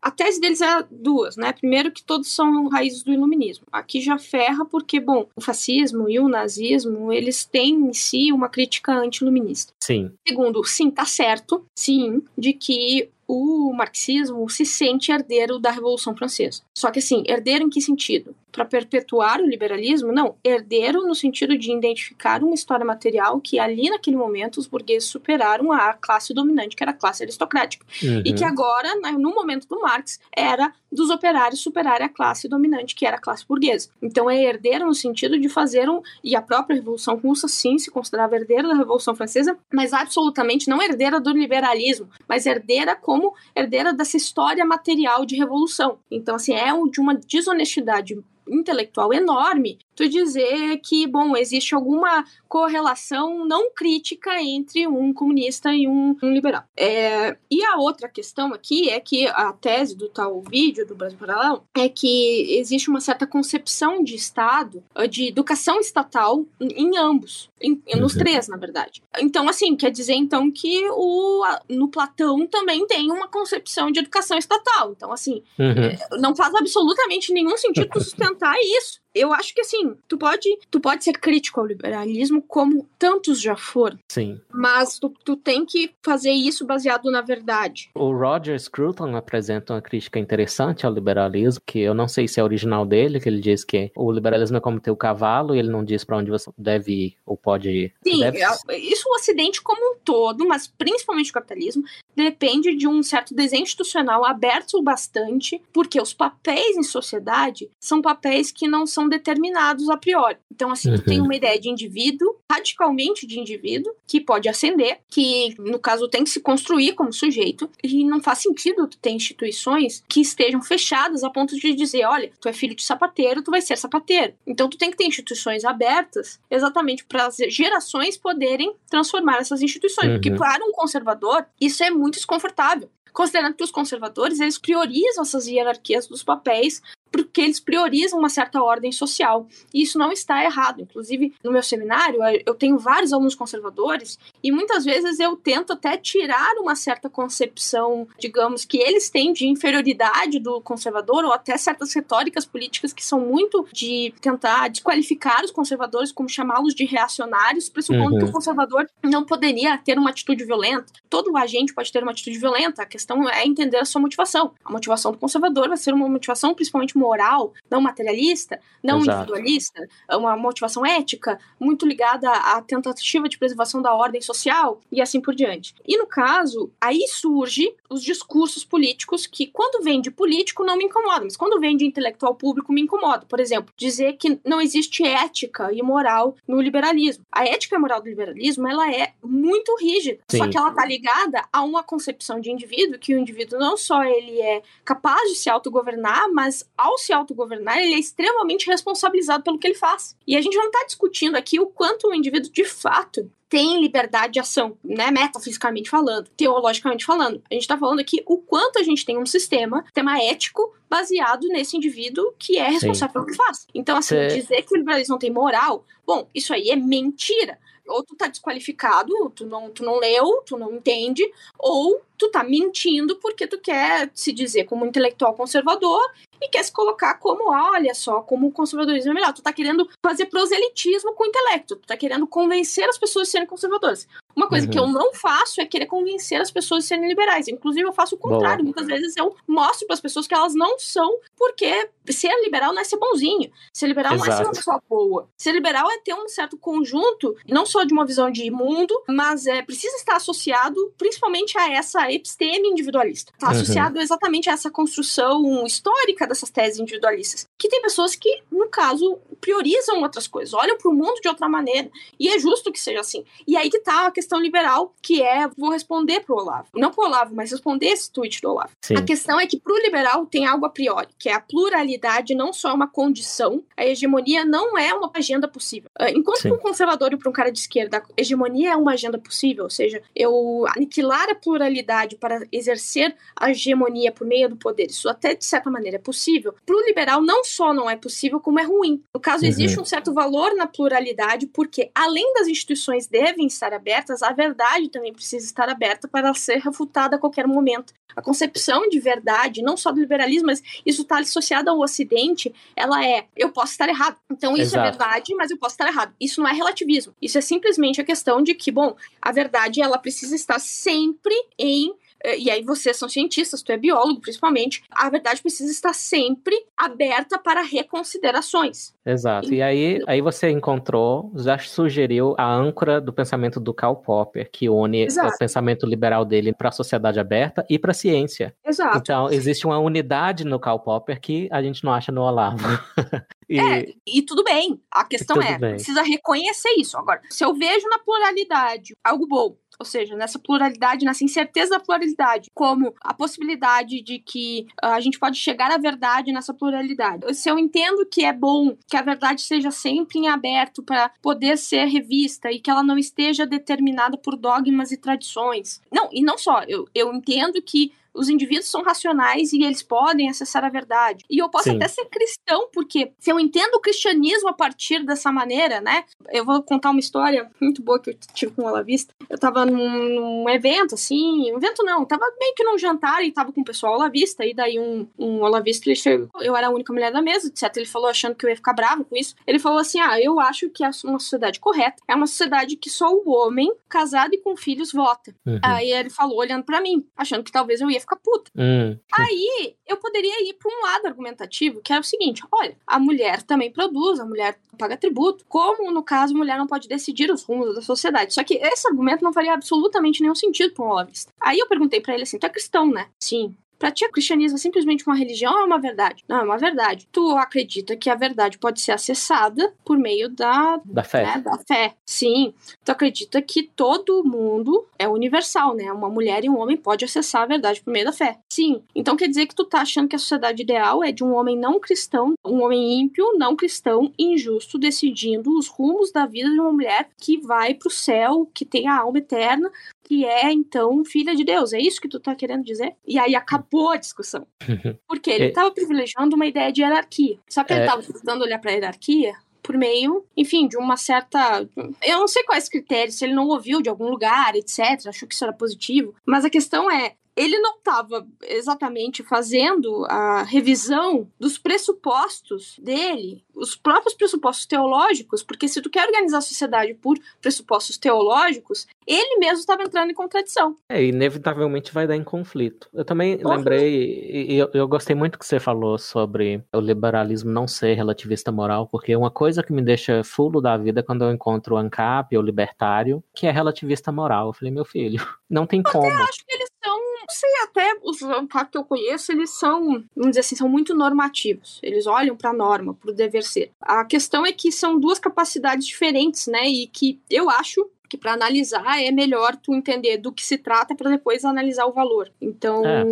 a tese deles é duas, né? Primeiro que todos são raízes do iluminismo. Aqui já ferra porque, bom, o fascismo e o nazismo, eles têm em si uma crítica anti-iluminista. Sim. Segundo, sim, tá certo, sim, de que o marxismo se sente herdeiro da Revolução Francesa. Só que assim, herdeiro em que sentido? Para perpetuar o liberalismo? Não, herdeiro no sentido de identificar uma história material que ali naquele momento os burgueses superaram a classe dominante, que era a classe aristocrática. Uhum. E que agora, no momento do Marx, era dos operários superarem a classe dominante, que era a classe burguesa. Então é herdeiro no sentido de fazer um. E a própria Revolução Russa, sim, se considerava herdeira da Revolução Francesa, mas absolutamente não herdeira do liberalismo, mas herdeira como herdeira dessa história material de revolução. Então, assim, é de uma desonestidade intelectual enorme tu dizer que, bom, existe alguma correlação não crítica entre um comunista e um, um liberal. É, e a outra questão aqui é que a tese do tal vídeo do Brasil Paralelo é que existe uma certa concepção de Estado, de educação estatal em ambos, em, nos três, na verdade. Então, assim, quer dizer então que o, no Platão também tem uma concepção de educação estatal. Então, assim, uhum. É, não faz absolutamente nenhum sentido sustentar isso eu acho que assim, tu pode, tu pode ser crítico ao liberalismo como tantos já foram. Sim. Mas tu, tu tem que fazer isso baseado na verdade. O Roger Scruton apresenta uma crítica interessante ao liberalismo, que eu não sei se é original dele, que ele diz que o liberalismo é como ter o cavalo e ele não diz para onde você deve ir ou pode ir. Sim, deve... É, isso o Ocidente como um todo, mas principalmente o capitalismo, depende de um certo desenho institucional aberto bastante, porque os papéis em sociedade são papéis que não são determinados a priori. Então, assim, uhum. tu tem uma ideia de indivíduo, radicalmente de indivíduo, que pode ascender, que no caso tem que se construir como sujeito, e não faz sentido tu ter instituições que estejam fechadas a ponto de dizer, olha, tu é filho de sapateiro, tu vai ser sapateiro. Então, tu tem que ter instituições abertas, exatamente para as gerações poderem transformar essas instituições. Uhum. Porque para um conservador, isso é muito desconfortável. Considerando que os conservadores, eles priorizam essas hierarquias dos papéis porque eles priorizam uma certa ordem social. E isso não está errado. Inclusive, no meu seminário, eu tenho vários alunos conservadores e muitas vezes eu tento até tirar uma certa concepção, digamos, que eles têm de inferioridade do conservador ou até certas retóricas políticas que são muito de tentar desqualificar os conservadores, como chamá-los de reacionários, pressupondo uhum. que o conservador não poderia ter uma atitude violenta. Todo agente pode ter uma atitude violenta. A questão é entender a sua motivação. A motivação do conservador vai ser uma motivação principalmente moral, não materialista, não Exato. individualista, é uma motivação ética, muito ligada à tentativa de preservação da ordem social e assim por diante. E no caso, aí surge os discursos políticos que, quando vem de político, não me incomodam, mas quando vem de intelectual público, me incomoda. Por exemplo, dizer que não existe ética e moral no liberalismo. A ética e moral do liberalismo, ela é muito rígida, Sim. só que ela está ligada a uma concepção de indivíduo, que o indivíduo não só ele é capaz de se autogovernar, mas ao ao se autogovernar, ele é extremamente responsabilizado pelo que ele faz. E a gente não está discutindo aqui o quanto o indivíduo de fato tem liberdade de ação, né, metafisicamente falando, teologicamente falando. A gente está falando aqui o quanto a gente tem um sistema, sistema ético baseado nesse indivíduo que é responsável Sim. pelo que faz. Então, assim, Cê... dizer que o liberalismo não tem moral, bom, isso aí é mentira ou tu tá desqualificado, tu não, tu não leu, tu não entende, ou tu tá mentindo porque tu quer se dizer como intelectual conservador e quer se colocar como, olha só, como o conservadorismo é melhor. Tu tá querendo fazer proselitismo com o intelecto, tu tá querendo convencer as pessoas a serem conservadoras. Uma coisa uhum. que eu uhum. não faço é querer convencer as pessoas a serem liberais. Inclusive, eu faço o contrário. Boa. Muitas vezes eu mostro para as pessoas que elas não são, porque ser liberal não é ser bonzinho. Ser liberal Exato. não é ser uma pessoa boa. Ser liberal é ter um certo conjunto, não só de uma visão de mundo, mas é precisa estar associado principalmente a essa episteme individualista. Está uhum. associado exatamente a essa construção histórica dessas teses individualistas? Que tem pessoas que, no caso, priorizam outras coisas, olham para o mundo de outra maneira. E é justo que seja assim. E aí que tá a questão liberal, que é, vou responder pro Olavo. Não pro Olavo, mas responder esse tweet do Olavo. Sim. A questão é que pro liberal tem algo a priori, que é a pluralidade não só é uma condição, a hegemonia não é uma agenda possível. Ah, enquanto para um conservador e para um cara de esquerda, a hegemonia é uma agenda possível, ou seja, eu aniquilar a pluralidade para exercer a hegemonia por meio do poder, isso até de certa maneira é possível. Para o liberal, não só não é possível, como é ruim. No caso, uhum. existe um certo valor na pluralidade, porque além das instituições devem estar abertas, a verdade também precisa estar aberta para ser refutada a qualquer momento. A concepção de verdade, não só do liberalismo, mas isso está associado ao Ocidente, ela é eu posso estar errado. Então isso é Exato. é verdade, mas eu posso estar errado. Isso não é relativismo. Isso é simplesmente a questão de que, bom, a verdade ela precisa estar sempre em e aí vocês são cientistas, tu é biólogo principalmente, a verdade precisa estar sempre aberta para reconsiderações. Exato. E aí, aí você encontrou, já sugeriu a âncora do pensamento do Karl Popper, que une Exato. o pensamento liberal dele para a sociedade aberta e para a ciência. Exato. Então, existe uma unidade no Karl Popper que a gente não acha no Olavo. e... É, e tudo bem. A questão é, bem. precisa reconhecer isso. Agora, se eu vejo na pluralidade algo bom, ou seja, nessa pluralidade, nessa incerteza da pluralidade, como a possibilidade de que uh, a gente pode chegar à verdade nessa pluralidade. Se eu entendo que é bom que a verdade seja sempre em aberto para poder ser revista e que ela não esteja determinada por dogmas e tradições. Não, e não só, eu, eu entendo que os indivíduos são racionais e eles podem acessar a verdade. E eu posso Sim. até ser cristão, porque se eu entendo o cristianismo a partir dessa maneira, né? Eu vou contar uma história muito boa que eu tive com ela vista. Eu tava num, num evento, assim, um evento não, tava meio que num jantar e tava com o pessoal à vista, e daí um, um olavista, ele chegou, eu era a única mulher da mesa, etc. Ele falou, achando que eu ia ficar bravo com isso, ele falou assim, ah, eu acho que é uma sociedade correta, é uma sociedade que só o homem, casado e com filhos, vota. Uhum. Aí ele falou, olhando para mim, achando que talvez eu ia ficar puta. Hum. Aí eu poderia ir para um lado argumentativo, que é o seguinte: olha, a mulher também produz, a mulher paga tributo, como no caso a mulher não pode decidir os rumos da sociedade. Só que esse argumento não faria absolutamente nenhum sentido para um olavista. Aí eu perguntei para ele assim: tu é cristão, né? Sim. Pra ti, o cristianismo é simplesmente uma religião ou é uma verdade? Não, é uma verdade. Tu acredita que a verdade pode ser acessada por meio da, da fé. Né, da fé. Sim. Tu acredita que todo mundo é universal, né? Uma mulher e um homem pode acessar a verdade por meio da fé. Sim. Então quer dizer que tu tá achando que a sociedade ideal é de um homem não cristão, um homem ímpio, não cristão, injusto, decidindo os rumos da vida de uma mulher que vai pro céu, que tem a alma eterna, que é, então, filha de Deus. É isso que tu tá querendo dizer? E aí acabou a discussão. Porque ele estava é... privilegiando uma ideia de hierarquia. Só que ele estava é... tentando olhar para a hierarquia por meio, enfim, de uma certa. Eu não sei quais critérios, se ele não ouviu de algum lugar, etc., achou que isso era positivo. Mas a questão é: ele não estava exatamente fazendo a revisão dos pressupostos dele, os próprios pressupostos teológicos, porque se tu quer organizar a sociedade por pressupostos teológicos, ele mesmo estava entrando em contradição. É, inevitavelmente vai dar em conflito. Eu também lembrei, e eu, eu gostei muito que você falou sobre o liberalismo não ser relativista moral, porque uma coisa que me deixa fulo da vida é quando eu encontro o ANCAP ou libertário, que é relativista moral. Eu falei, meu filho, não tem eu como. Eu acho que eles são, não sei, até os ANCAP que eu conheço, eles são, vamos dizer assim, são muito normativos. Eles olham para a norma, para o dever ser. A questão é que são duas capacidades diferentes, né? E que eu acho que para analisar é melhor tu entender do que se trata para depois analisar o valor. Então, é.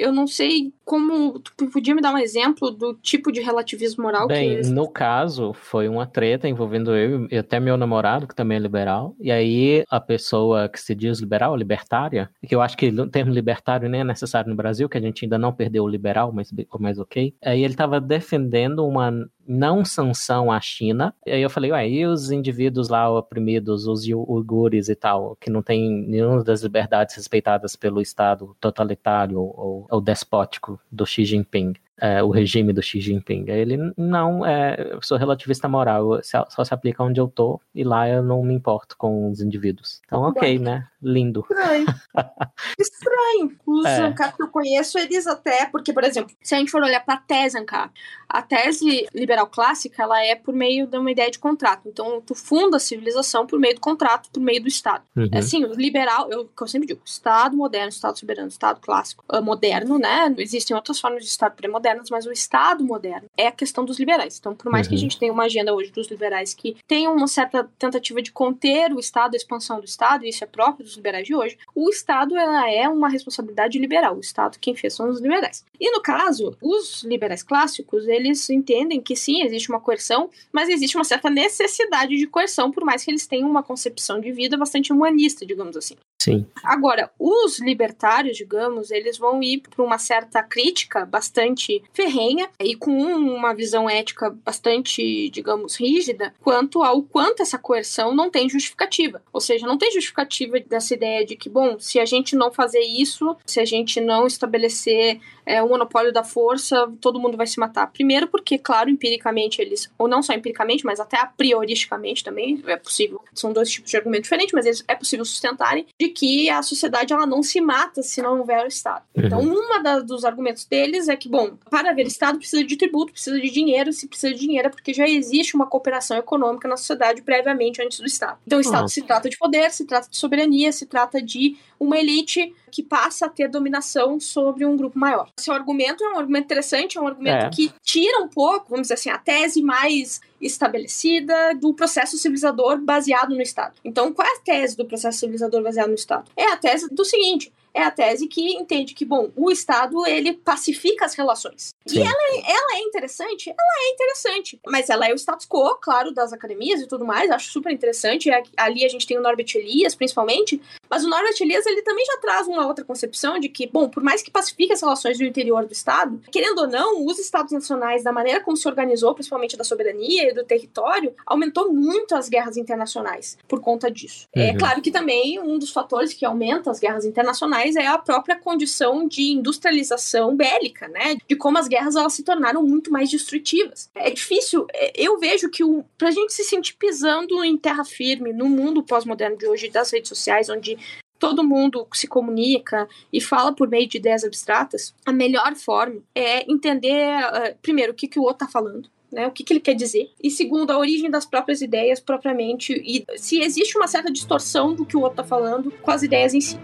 Eu não sei como tu podia me dar um exemplo do tipo de relativismo moral Bem, que no caso foi uma treta envolvendo eu e até meu namorado que também é liberal. E aí a pessoa que se diz liberal, libertária, que eu acho que o termo libertário nem é necessário no Brasil, que a gente ainda não perdeu o liberal, mas mas ok. Aí ele estava defendendo uma não sanção à China. E aí eu falei, ué, e os indivíduos lá oprimidos, os uigures e tal, que não tem nenhuma das liberdades respeitadas pelo Estado totalitário ou, ou despótico do Xi Jinping? É, o regime do Xi Jinping. Ele não é, eu sou relativista moral, só se aplica onde eu tô e lá eu não me importo com os indivíduos. Então, ok, né? Lindo. Estranho. Estranho. Os é. ANCAP que eu conheço, eles até, porque, por exemplo, se a gente for olhar para a tese ANCAP, a tese liberal clássica, ela é por meio de uma ideia de contrato. Então, tu funda a civilização por meio do contrato, por meio do Estado. Uhum. Assim, o liberal, eu, que eu sempre digo, Estado moderno, Estado soberano, Estado clássico, uh, moderno, né? Existem outras formas de Estado pré-moderno modernas, mas o Estado moderno é a questão dos liberais. Então, por mais uhum. que a uhum. gente tenha uma agenda hoje dos liberais que tenha uma certa tentativa de conter o Estado, a expansão do Estado, e isso é próprio dos liberais de hoje, o Estado ela é uma responsabilidade liberal. O Estado quem fez são os liberais. E no caso, os liberais clássicos, eles entendem que sim, existe uma coerção, mas existe uma certa necessidade de coerção, por mais que eles tenham uma concepção de vida bastante humanista, digamos assim. Sim. Agora, os libertários, digamos, eles vão ir para uma certa crítica bastante ferrenha e com uma visão ética bastante, digamos, rígida quanto ao quanto essa coerção não tem justificativa. Ou seja, não tem justificativa dessa ideia de que, bom, se a gente não fazer isso, se a gente não estabelecer é, o monopólio da força, todo mundo vai se matar. Primeiro, porque, claro, empiricamente eles, ou não só empiricamente, mas até a prioristicamente também é possível. São dois tipos de argumento diferentes, mas eles, é possível sustentarem de que a sociedade ela não se mata se não houver o Estado. Uhum. Então, uma das, dos argumentos deles é que, bom, para haver Estado precisa de tributo, precisa de dinheiro, se precisa de dinheiro é porque já existe uma cooperação econômica na sociedade previamente antes do Estado. Então, o Estado uhum. se trata de poder, se trata de soberania, se trata de uma elite que passa a ter dominação sobre um grupo maior. Seu argumento é um argumento interessante, é um argumento é. que tira um pouco, vamos dizer assim, a tese mais estabelecida do processo civilizador baseado no Estado. Então, qual é a tese do processo civilizador baseado no Estado? É a tese do seguinte: é a tese que entende que, bom, o Estado, ele pacifica as relações. Sim. E ela, é, ela é interessante? Ela é interessante. Mas ela é o status quo, claro, das academias e tudo mais. Acho super interessante. Ali a gente tem o Norbert Elias, principalmente. Mas o Norbert Elias, ele também já traz uma outra concepção de que, bom, por mais que pacifique as relações do interior do Estado, querendo ou não, os Estados nacionais, da maneira como se organizou, principalmente da soberania e do território, aumentou muito as guerras internacionais por conta disso. É uhum. É claro que também um dos fatores que aumenta as guerras internacionais é a própria condição de industrialização bélica, né? De como as guerras elas se tornaram muito mais destrutivas. É difícil, é, eu vejo que o, pra gente se sentir pisando em terra firme no mundo pós-moderno de hoje, das redes sociais, onde todo mundo se comunica e fala por meio de ideias abstratas, a melhor forma é entender, uh, primeiro, o que, que o outro está falando. Né, o que, que ele quer dizer, e segundo, a origem das próprias ideias propriamente, e se existe uma certa distorção do que o outro está falando com as ideias em si.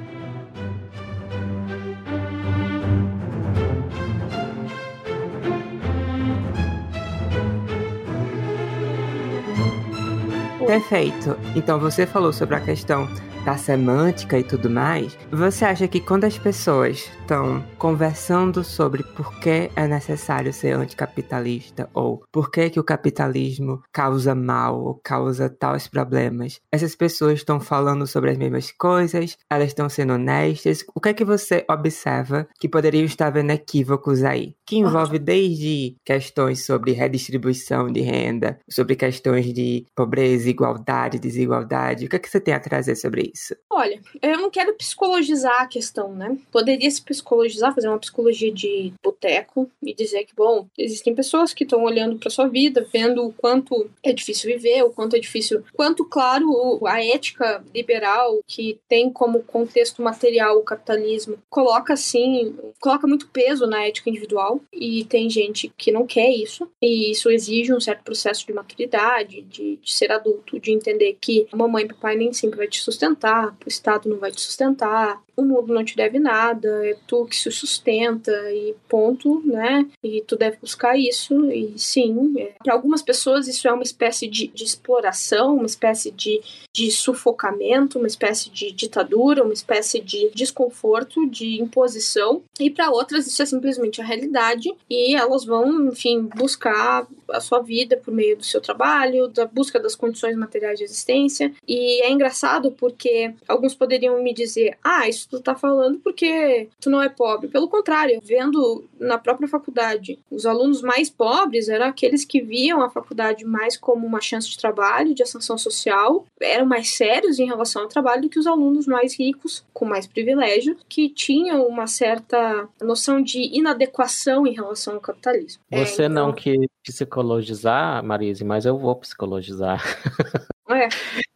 Perfeito. Então você falou sobre a questão da semântica e tudo mais, você acha que quando as pessoas estão conversando sobre por que é necessário ser anticapitalista ou por que, que o capitalismo causa mal ou causa tais problemas, essas pessoas estão falando sobre as mesmas coisas, elas estão sendo honestas, o que é que você observa que poderiam estar vendo equívocos aí? Que envolve desde questões sobre redistribuição de renda, sobre questões de pobreza, igualdade, desigualdade, o que é que você tem a trazer sobre isso? Olha, eu não quero psicologizar a questão, né? Poderia se psicologizar, fazer uma psicologia de boteco e dizer que, bom, existem pessoas que estão olhando para sua vida, vendo o quanto é difícil viver, o quanto é difícil, quanto, claro, a ética liberal que tem como contexto material o capitalismo coloca assim, coloca muito peso na ética individual e tem gente que não quer isso e isso exige um certo processo de maturidade, de, de ser adulto, de entender que mamãe e papai nem sempre vai te sustentar sustentar, o Estado não vai te sustentar, o mundo não te deve nada, é tu que se sustenta e ponto, né? E tu deve buscar isso, e sim, é. para algumas pessoas isso é uma espécie de, de exploração, uma espécie de, de sufocamento, uma espécie de ditadura, uma espécie de desconforto, de imposição, e para outras isso é simplesmente a realidade, e elas vão, enfim, buscar a sua vida por meio do seu trabalho, da busca das condições materiais de existência, e é engraçado porque alguns poderiam me dizer: ah, isso tu tá falando porque tu não é pobre. Pelo contrário, vendo na própria faculdade, os alunos mais pobres eram aqueles que viam a faculdade mais como uma chance de trabalho, de ascensão social, eram mais sérios em relação ao trabalho do que os alunos mais ricos, com mais privilégio, que tinham uma certa noção de inadequação em relação ao capitalismo. Você é, então... não quis psicologizar, Marise, mas eu vou psicologizar. É.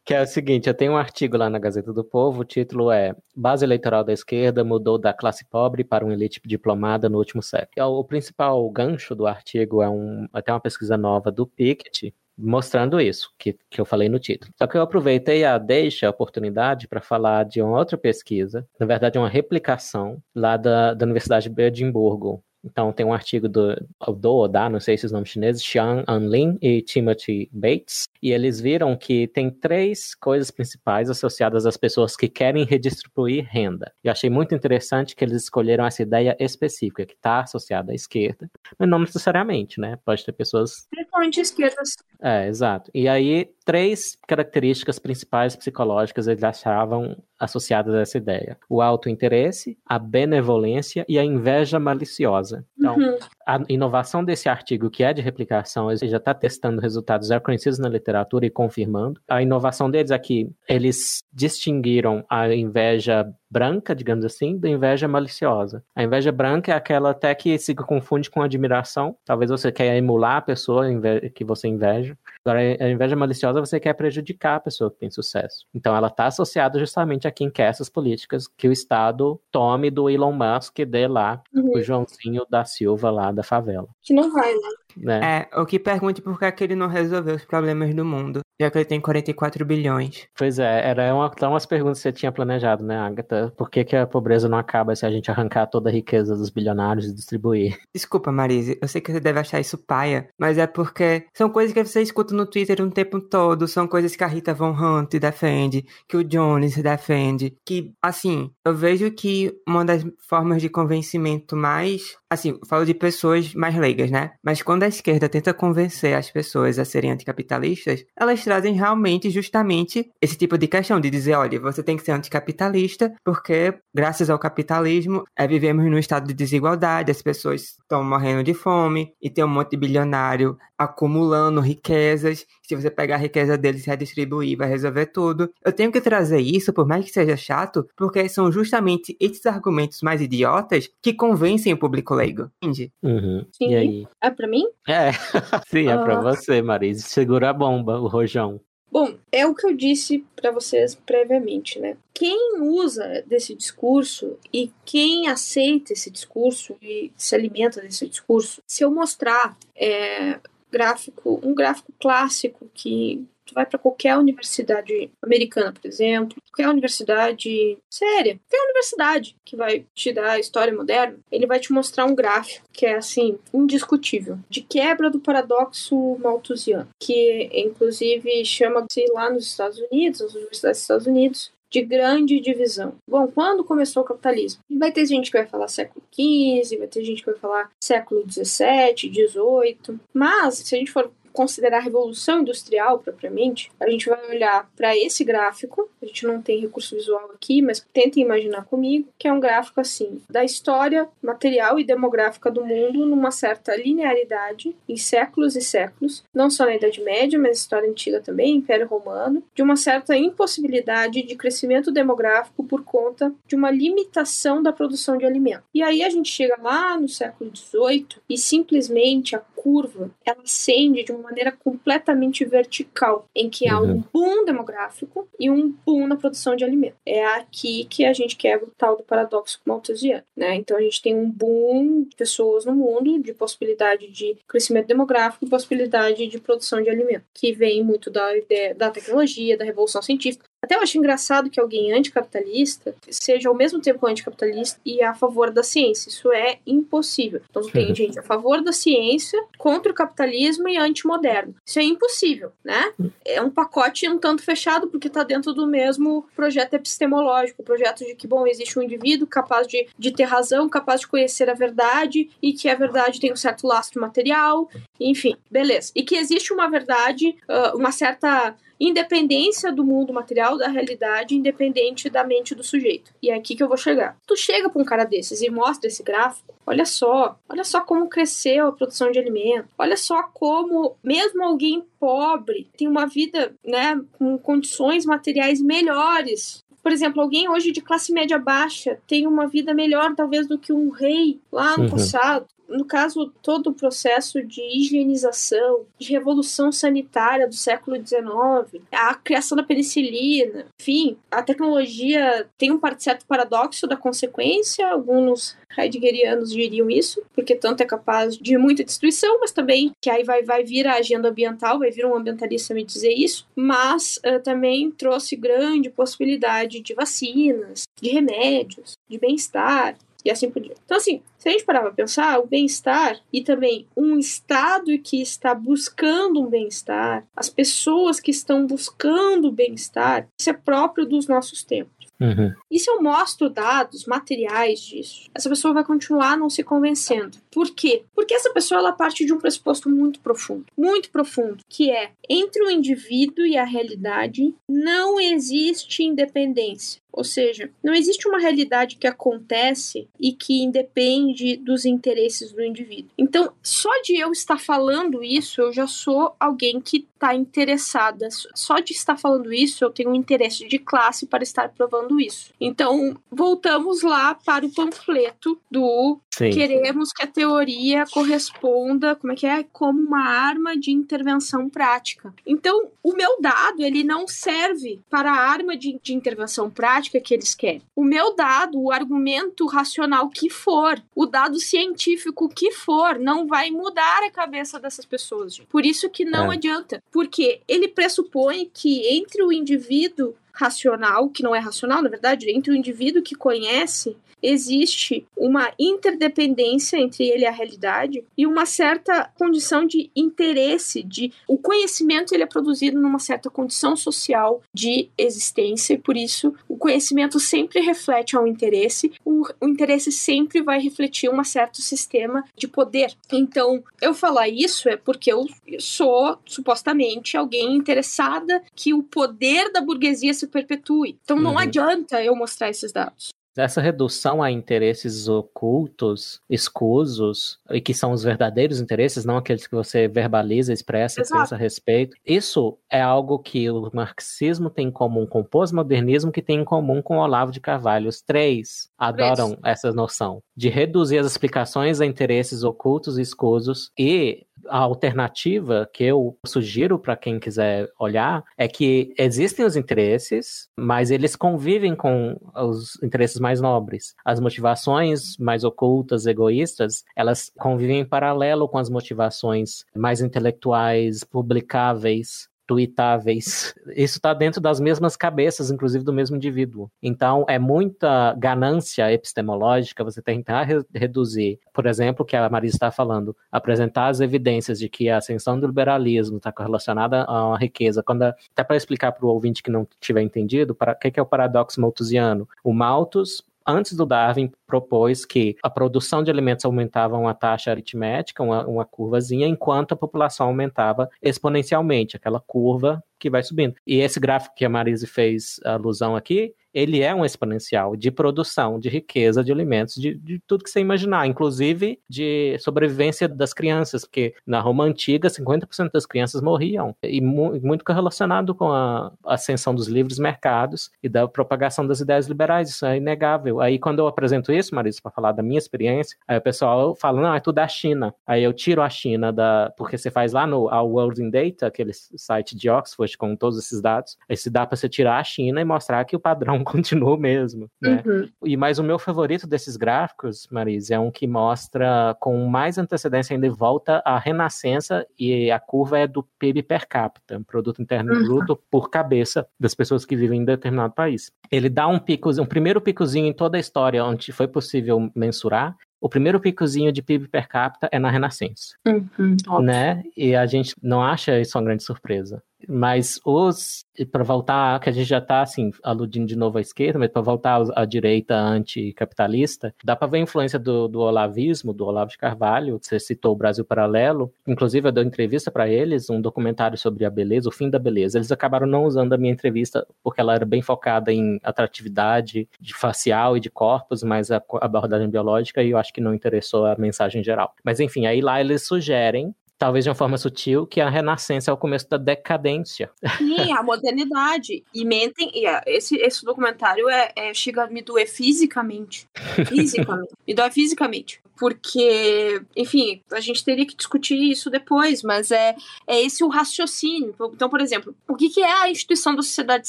Que é o seguinte, eu tenho um artigo lá na Gazeta do Povo, o título é Base eleitoral da esquerda mudou da classe pobre para uma elite diplomada no último século. O principal gancho do artigo é um, até uma pesquisa nova do Piketty, mostrando isso, que, que eu falei no título. Só que eu aproveitei a deixa, a oportunidade, para falar de uma outra pesquisa, na verdade, uma replicação lá da, da Universidade de Edimburgo, Então tem um artigo do, do Oda, não sei se os nomes chineses, Xiang Anlin e Timothy Bates, e eles viram que tem três coisas principais associadas às pessoas que querem redistribuir renda. E achei muito interessante que eles escolheram essa ideia específica, que está associada à esquerda, mas não necessariamente, né? Pode ter pessoas. Principalmente esquerdas. É, exato. E aí, três características principais psicológicas eles achavam associadas a essa ideia: o auto-interesse, a benevolência e a inveja maliciosa. фразы. Então, uhum. a inovação desse artigo, que é de replicação, ele já está testando resultados já conhecidos na literatura e confirmando. A inovação deles é que eles distinguiram a inveja branca, digamos assim, da inveja maliciosa. A inveja branca é aquela até que se confunde com admiração. Talvez você quer emular a pessoa que você inveja. Agora, a inveja maliciosa você quer prejudicar a pessoa que tem sucesso. Então, ela está associada justamente a quem quer essas políticas que o Estado tome do Elon Musk e dê lá uhum. o Joãozinho da Silva lá da favela. Que não vai, né? Né? É, o que pergunte por que, ele não resolveu os problemas do mundo, já que ele tem 44 bilhões. Pois é, era uma, então umas perguntas que você tinha planejado, né, Agatha? Por que, que a pobreza não acaba se a gente arrancar toda a riqueza dos bilionários e distribuir? Desculpa, Marise, eu sei que você deve achar isso paia, mas é porque são coisas que você escuta no Twitter o tempo todo, são coisas que a Rita Von Hunt defende, que o Jones defende, que, assim, eu vejo que uma das formas de convencimento mais, assim, falo de pessoas mais leigas, né? Mas quando a esquerda tenta convencer as pessoas a serem anticapitalistas, elas trazem realmente justamente esse tipo de questão de dizer, olha, você tem que ser anticapitalista porque graças ao capitalismo é, vivemos num estado de desigualdade, as pessoas estão morrendo de fome e tem um monte de bilionário acumulando riquezas. Se você pegar a riqueza deles e redistribuir, vai resolver tudo. Eu tenho que trazer isso, por mais que seja chato, porque são justamente esses argumentos mais idiotas que convencem o público leigo. Entende? Uhum. Sim. E aí? É pra mim? É, sim, é pra ah. você, Marise. Segura a bomba, o rojão. Bom, é o que eu disse para vocês previamente, né? Quem usa desse discurso e quem aceita esse discurso e se alimenta desse discurso, se eu mostrar é, gráfico, um gráfico clássico que tu vai para qualquer universidade americana, por exemplo, qualquer universidade séria, qualquer universidade que vai te dar história moderna, ele vai te mostrar um gráfico que é assim indiscutível de quebra do paradoxo malthusiano, que inclusive chama-se lá nos Estados Unidos, nas universidades dos Estados Unidos, de grande divisão. Bom, quando começou o capitalismo? Vai ter gente que vai falar século XV, vai ter gente que vai falar século XVII, XVIII, mas se a gente for considerar a revolução industrial propriamente, a gente vai olhar para esse gráfico. A gente não tem recurso visual aqui, mas tentem imaginar comigo que é um gráfico assim da história material e demográfica do mundo numa certa linearidade em séculos e séculos, não só na Idade Média, mas história antiga também, Império Romano, de uma certa impossibilidade de crescimento demográfico por conta de uma limitação da produção de alimento. E aí a gente chega lá no século XVIII e simplesmente a curva ela ascende de uma maneira completamente vertical, em que há um uhum. boom demográfico e um boom na produção de alimento. É aqui que a gente quebra o tal do paradoxo malthusiano, né? Então a gente tem um boom de pessoas no mundo, de possibilidade de crescimento demográfico e possibilidade de produção de alimento, que vem muito da ideia da tecnologia, da revolução científica, até eu acho engraçado que alguém anticapitalista seja ao mesmo tempo anticapitalista e a favor da ciência. Isso é impossível. Então tem uhum. gente a favor da ciência, contra o capitalismo e antimoderno. Isso é impossível, né? É um pacote um tanto fechado porque está dentro do mesmo projeto epistemológico, o projeto de que, bom, existe um indivíduo capaz de, de ter razão, capaz de conhecer a verdade e que a verdade tem um certo lastro material, enfim, beleza. E que existe uma verdade, uma certa independência do mundo material, da realidade, independente da mente do sujeito. E é aqui que eu vou chegar. Tu chega para um cara desses e mostra esse gráfico, olha só, olha só como cresceu a produção de alimento, olha só como mesmo alguém pobre tem uma vida, né, com condições materiais melhores por exemplo, alguém hoje de classe média baixa tem uma vida melhor, talvez, do que um rei lá no uhum. passado no caso, todo o processo de higienização, de revolução sanitária do século XIX, a criação da penicilina, enfim, a tecnologia tem um certo paradoxo da consequência, alguns heideggerianos diriam isso, porque tanto é capaz de muita destruição, mas também que aí vai, vai vir a agenda ambiental, vai vir um ambientalista me dizer isso, mas uh, também trouxe grande possibilidade de vacinas, de remédios, de bem-estar, e assim por diante. Então, assim, se a gente parar para pensar, o bem-estar e também um Estado que está buscando um bem-estar, as pessoas que estão buscando o bem-estar, isso é próprio dos nossos tempos. Uhum. E se eu mostro dados materiais disso, essa pessoa vai continuar não se convencendo. Por quê? Porque essa pessoa ela parte de um pressuposto muito profundo, muito profundo, que é entre o indivíduo e a realidade não existe independência. Ou seja, não existe uma realidade que acontece e que independe dos interesses do indivíduo. Então, só de eu estar falando isso, eu já sou alguém que está interessada. Só de estar falando isso, eu tenho um interesse de classe para estar provando isso. Então, voltamos lá para o panfleto do Sim. queremos que a teoria corresponda, como é que é, como uma arma de intervenção prática. Então, o meu dado, ele não serve para a arma de, de intervenção prática que eles querem. O meu dado, o argumento racional que for, o dado científico que for, não vai mudar a cabeça dessas pessoas. Gente. Por isso que não É. adianta. Porque ele pressupõe que entre o indivíduo racional, que não é racional, na verdade, entre o indivíduo que conhece, existe uma interdependência entre ele e a realidade e uma certa condição de interesse, de o conhecimento ele é produzido numa certa condição social de existência e por isso o conhecimento sempre reflete ao interesse, o, o interesse sempre vai refletir um certo sistema de poder. Então, eu falar isso é porque eu sou supostamente alguém interessada que o poder da burguesia se perpetue. Então não Uhum. adianta eu mostrar esses dados. Essa redução a interesses ocultos, escusos, e que são os verdadeiros interesses, não aqueles que você verbaliza, expressa, Exato. pensa a respeito, isso é algo que o marxismo tem em comum com o pós-modernismo, que tem em comum com o Olavo de Carvalho. Os três adoram essa noção de reduzir as explicações a interesses ocultos e escusos e a alternativa que eu sugiro para quem quiser olhar é que existem os interesses, mas eles convivem com os interesses mais nobres. As motivações mais ocultas, egoístas, elas convivem em paralelo com as motivações mais intelectuais, publicáveis, tuitáveis. Isso está dentro das mesmas cabeças, inclusive do mesmo indivíduo. Então, é muita ganância epistemológica você tentar re reduzir, por exemplo, o que a Marisa está falando, apresentar as evidências de que a ascensão do liberalismo está correlacionada uma riqueza. Quando até para explicar para o ouvinte que não tiver entendido, o que, que é o paradoxo malthusiano? O Malthus antes do Darwin, propôs que a produção de alimentos aumentava uma taxa aritmética, uma, uma curvazinha, enquanto a população aumentava exponencialmente, aquela curva que vai subindo. E esse gráfico que a Marise fez alusão aqui, ele é um exponencial de produção de riqueza de alimentos, de, de tudo que você imaginar, inclusive de sobrevivência das crianças, porque na Roma Antiga, 50% das crianças morriam, e mu muito relacionado com a ascensão dos livres mercados e da propagação das ideias liberais, isso é inegável. Aí quando eu apresento isso, Marisa, para falar da minha experiência, aí o pessoal fala, não, é tudo da China. Aí eu tiro a China da... porque você faz lá no World in Data, aquele site de Oxford com todos esses dados, aí se dá para você tirar a China e mostrar que o padrão continua o mesmo, né? Uhum. E mais o meu favorito desses gráficos, Marisa, é um que mostra com mais antecedência ainda volta a renascença e a curva é do PIB per capita, produto interno Uhum. bruto por cabeça das pessoas que vivem em determinado país. Ele dá um pico, um primeiro picozinho em toda a história onde foi possível mensurar. O primeiro picozinho de PIB per capita é na Renascença Uhum. Né? E a gente não acha isso uma grande surpresa. Mas os, para voltar, que a gente já está assim, aludindo de novo à esquerda, mas para voltar à direita anticapitalista, dá para ver a influência do, do olavismo, do Olavo de Carvalho, você citou o Brasil Paralelo, inclusive eu dei entrevista para eles, um documentário sobre a beleza, o fim da beleza. Eles acabaram não usando a minha entrevista porque ela era bem focada em atratividade de facial e de corpos, mas a abordagem biológica e eu acho que não interessou a mensagem geral. Mas enfim, aí lá eles sugerem talvez de uma forma sutil, que a renascença é o começo da decadência. Sim, a modernidade. E mentem, e é, esse, esse documentário é, é, chega a me doer fisicamente. Fisicamente. me dói fisicamente. Porque, enfim, a gente teria que discutir isso depois, mas é, é esse o raciocínio. Então, por exemplo, o que, que é a instituição da sociedade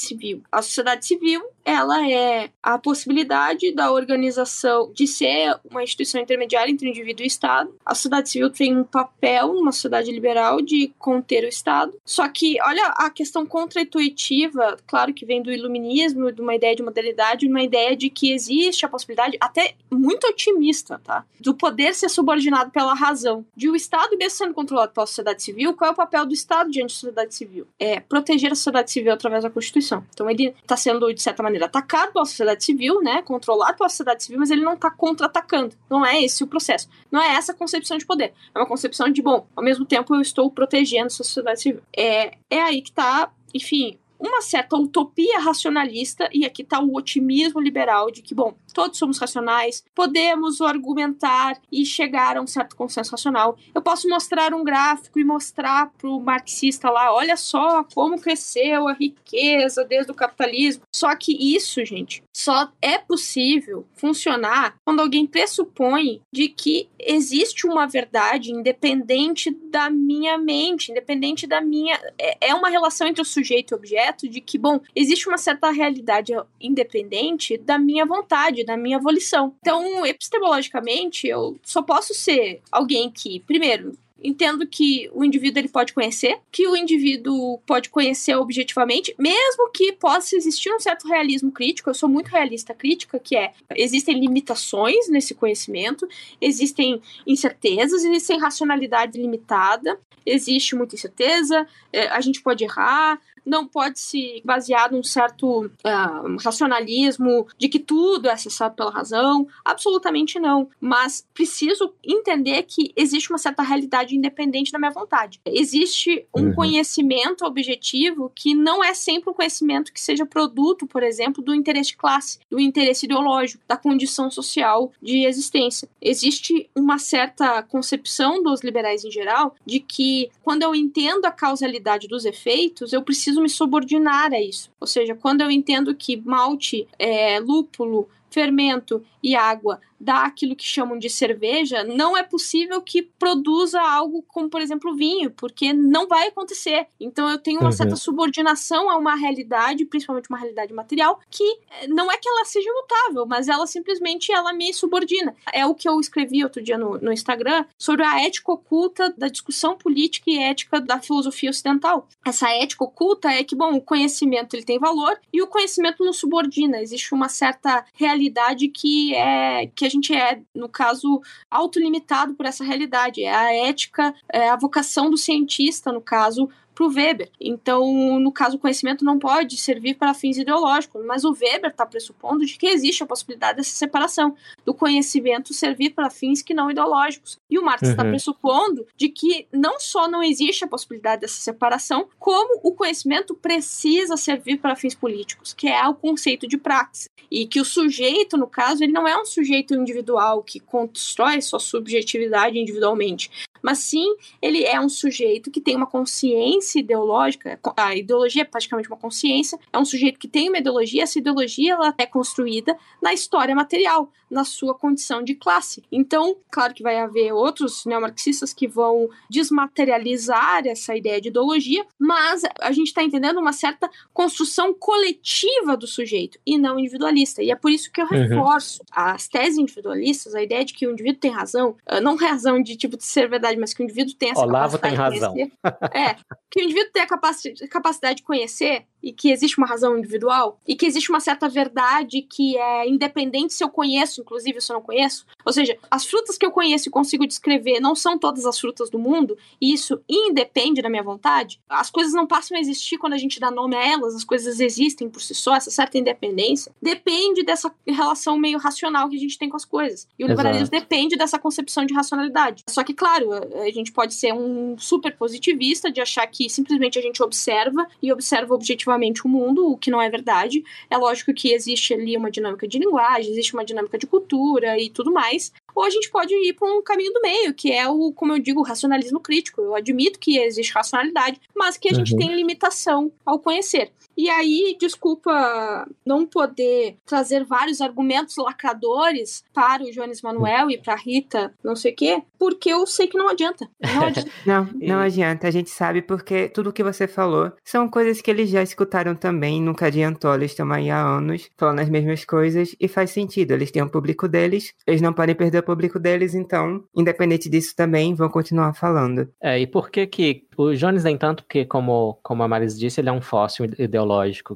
civil? A sociedade civil ela é a possibilidade da organização de ser uma instituição intermediária entre o indivíduo e o Estado. A sociedade civil tem um papel numa sociedade liberal de conter o Estado. Só que, olha a questão contra-intuitiva, claro que vem do iluminismo, de uma ideia de modernidade, de uma ideia de que existe a possibilidade, até muito otimista, tá? Do poder ser subordinado pela razão. De o Estado mesmo sendo controlado pela sociedade civil, qual é o papel do Estado diante da sociedade civil? É proteger a sociedade civil através da Constituição. Então ele está sendo, de certa maneira, atacado pela sociedade civil, né? Controlado pela sociedade civil, mas ele não está contra-atacando. Não é esse o processo. Não é essa a concepção de poder. É uma concepção de, bom, ao mesmo tempo eu estou protegendo a sociedade civil. É, é aí que está, enfim, uma certa utopia racionalista, e aqui está o otimismo liberal de que, bom, todos somos racionais, podemos argumentar e chegar a um certo consenso racional. Eu posso mostrar um gráfico e mostrar para o marxista lá, olha só como cresceu a riqueza desde o capitalismo. Só que isso, gente, só é possível funcionar quando alguém pressupõe de que existe uma verdade independente da minha mente, independente da minha. É, é uma relação entre o sujeito e o objeto de que, bom, existe uma certa realidade independente da minha vontade, da minha volição. Então, epistemologicamente, eu só posso ser alguém que, primeiro, entendo que o indivíduo ele pode conhecer, que o indivíduo pode conhecer objetivamente, mesmo que possa existir um certo realismo crítico. Eu sou muito realista crítica, que é existem limitações nesse conhecimento, existem incertezas, existem racionalidade limitada, existe muita incerteza, é, a gente pode errar, não pode se basear num certo uh, racionalismo de que tudo é acessado pela razão. Absolutamente não. Mas preciso entender que existe uma certa realidade independente da minha vontade. Existe um uhum. conhecimento objetivo que não é sempre um conhecimento que seja produto, por exemplo, do interesse de classe, do interesse ideológico, da condição social de existência. Existe uma certa concepção dos liberais em geral de que quando eu entendo a causalidade dos efeitos, eu preciso preciso me subordinar a isso. Ou seja, quando eu entendo que malte, é, lúpulo, fermento e água dá aquilo que chamam de cerveja, não é possível que produza algo como, por exemplo, vinho, porque não vai acontecer. Então eu tenho uma uhum. certa subordinação a uma realidade, principalmente uma realidade material, que eh, não é que ela seja imutável, mas ela simplesmente ela me subordina. É o que eu escrevi outro dia no, no Instagram sobre a ética oculta da discussão política e ética da filosofia ocidental. Essa ética oculta é que, bom, o conhecimento ele tem valor e o conhecimento nos subordina. Existe uma certa realidade que é que a gente é, no caso, autolimitado por essa realidade. É a ética, é a vocação do cientista, no caso, para o Weber. Então, no caso, o conhecimento não pode servir para fins ideológicos, mas o Weber está pressupondo de que existe a possibilidade dessa separação, do conhecimento servir para fins que não ideológicos. E o Marx está uhum. pressupondo de que não só não existe a possibilidade dessa separação, como o conhecimento precisa servir para fins políticos, que é o conceito de praxis. E que o sujeito, no caso, ele não é um sujeito individual que constrói sua subjetividade individualmente, mas sim ele é um sujeito que tem uma consciência ideológica, a ideologia é praticamente uma consciência, é um sujeito que tem uma ideologia, essa ideologia ela é construída na história material, na sua condição de classe. Então, claro que vai haver outros neomarxistas que vão desmaterializar essa ideia de ideologia, mas a gente está entendendo uma certa construção coletiva do sujeito e não individualista. E é por isso que eu uhum. reforço uhum. as teses individualistas, a ideia de que o indivíduo tem razão, ah, não razão de tipo de ser verdade, mas que o indivíduo tem essa Olavo capacidade tem razão. de conhecer. É, que o indivíduo tem a capacidade de conhecer e que existe uma razão individual e que existe uma certa verdade que é independente se eu conheço, inclusive se eu não conheço. Ou seja, as frutas que eu conheço e consigo descrever não são todas as frutas do mundo e isso independe da minha vontade. As coisas não passam a existir quando a gente dá nome a elas, as coisas existem por si só, essa certa independência depende dessa relação meio racional que a gente tem com as coisas. E o liberalismo depende dessa concepção de racionalidade. Só que, claro, a gente pode ser um super positivista de achar que simplesmente a gente observa e observa objetivamente o mundo, o que não é verdade. É lógico que existe ali uma dinâmica de linguagem, existe uma dinâmica de cultura e tudo mais, ou a gente pode ir para um caminho do meio, que é o, como eu digo, o racionalismo crítico. Eu admito que existe racionalidade, mas que a uhum. gente tem limitação ao conhecer. E aí, desculpa não poder trazer vários argumentos lacradores para o Jones Manuel e para Rita, não sei o quê, porque eu sei que não adianta. Não, adianta. não, não adianta. A gente sabe porque tudo que você falou são coisas que eles já escutaram também, nunca adiantou. Eles estão aí há anos falando as mesmas coisas e faz sentido. Eles têm o um público deles, eles não podem perder o público deles, então, independente disso também, vão continuar falando. É, e por que que o Jones nem tanto, porque como, como a Maris disse, ele é um fóssil ideológico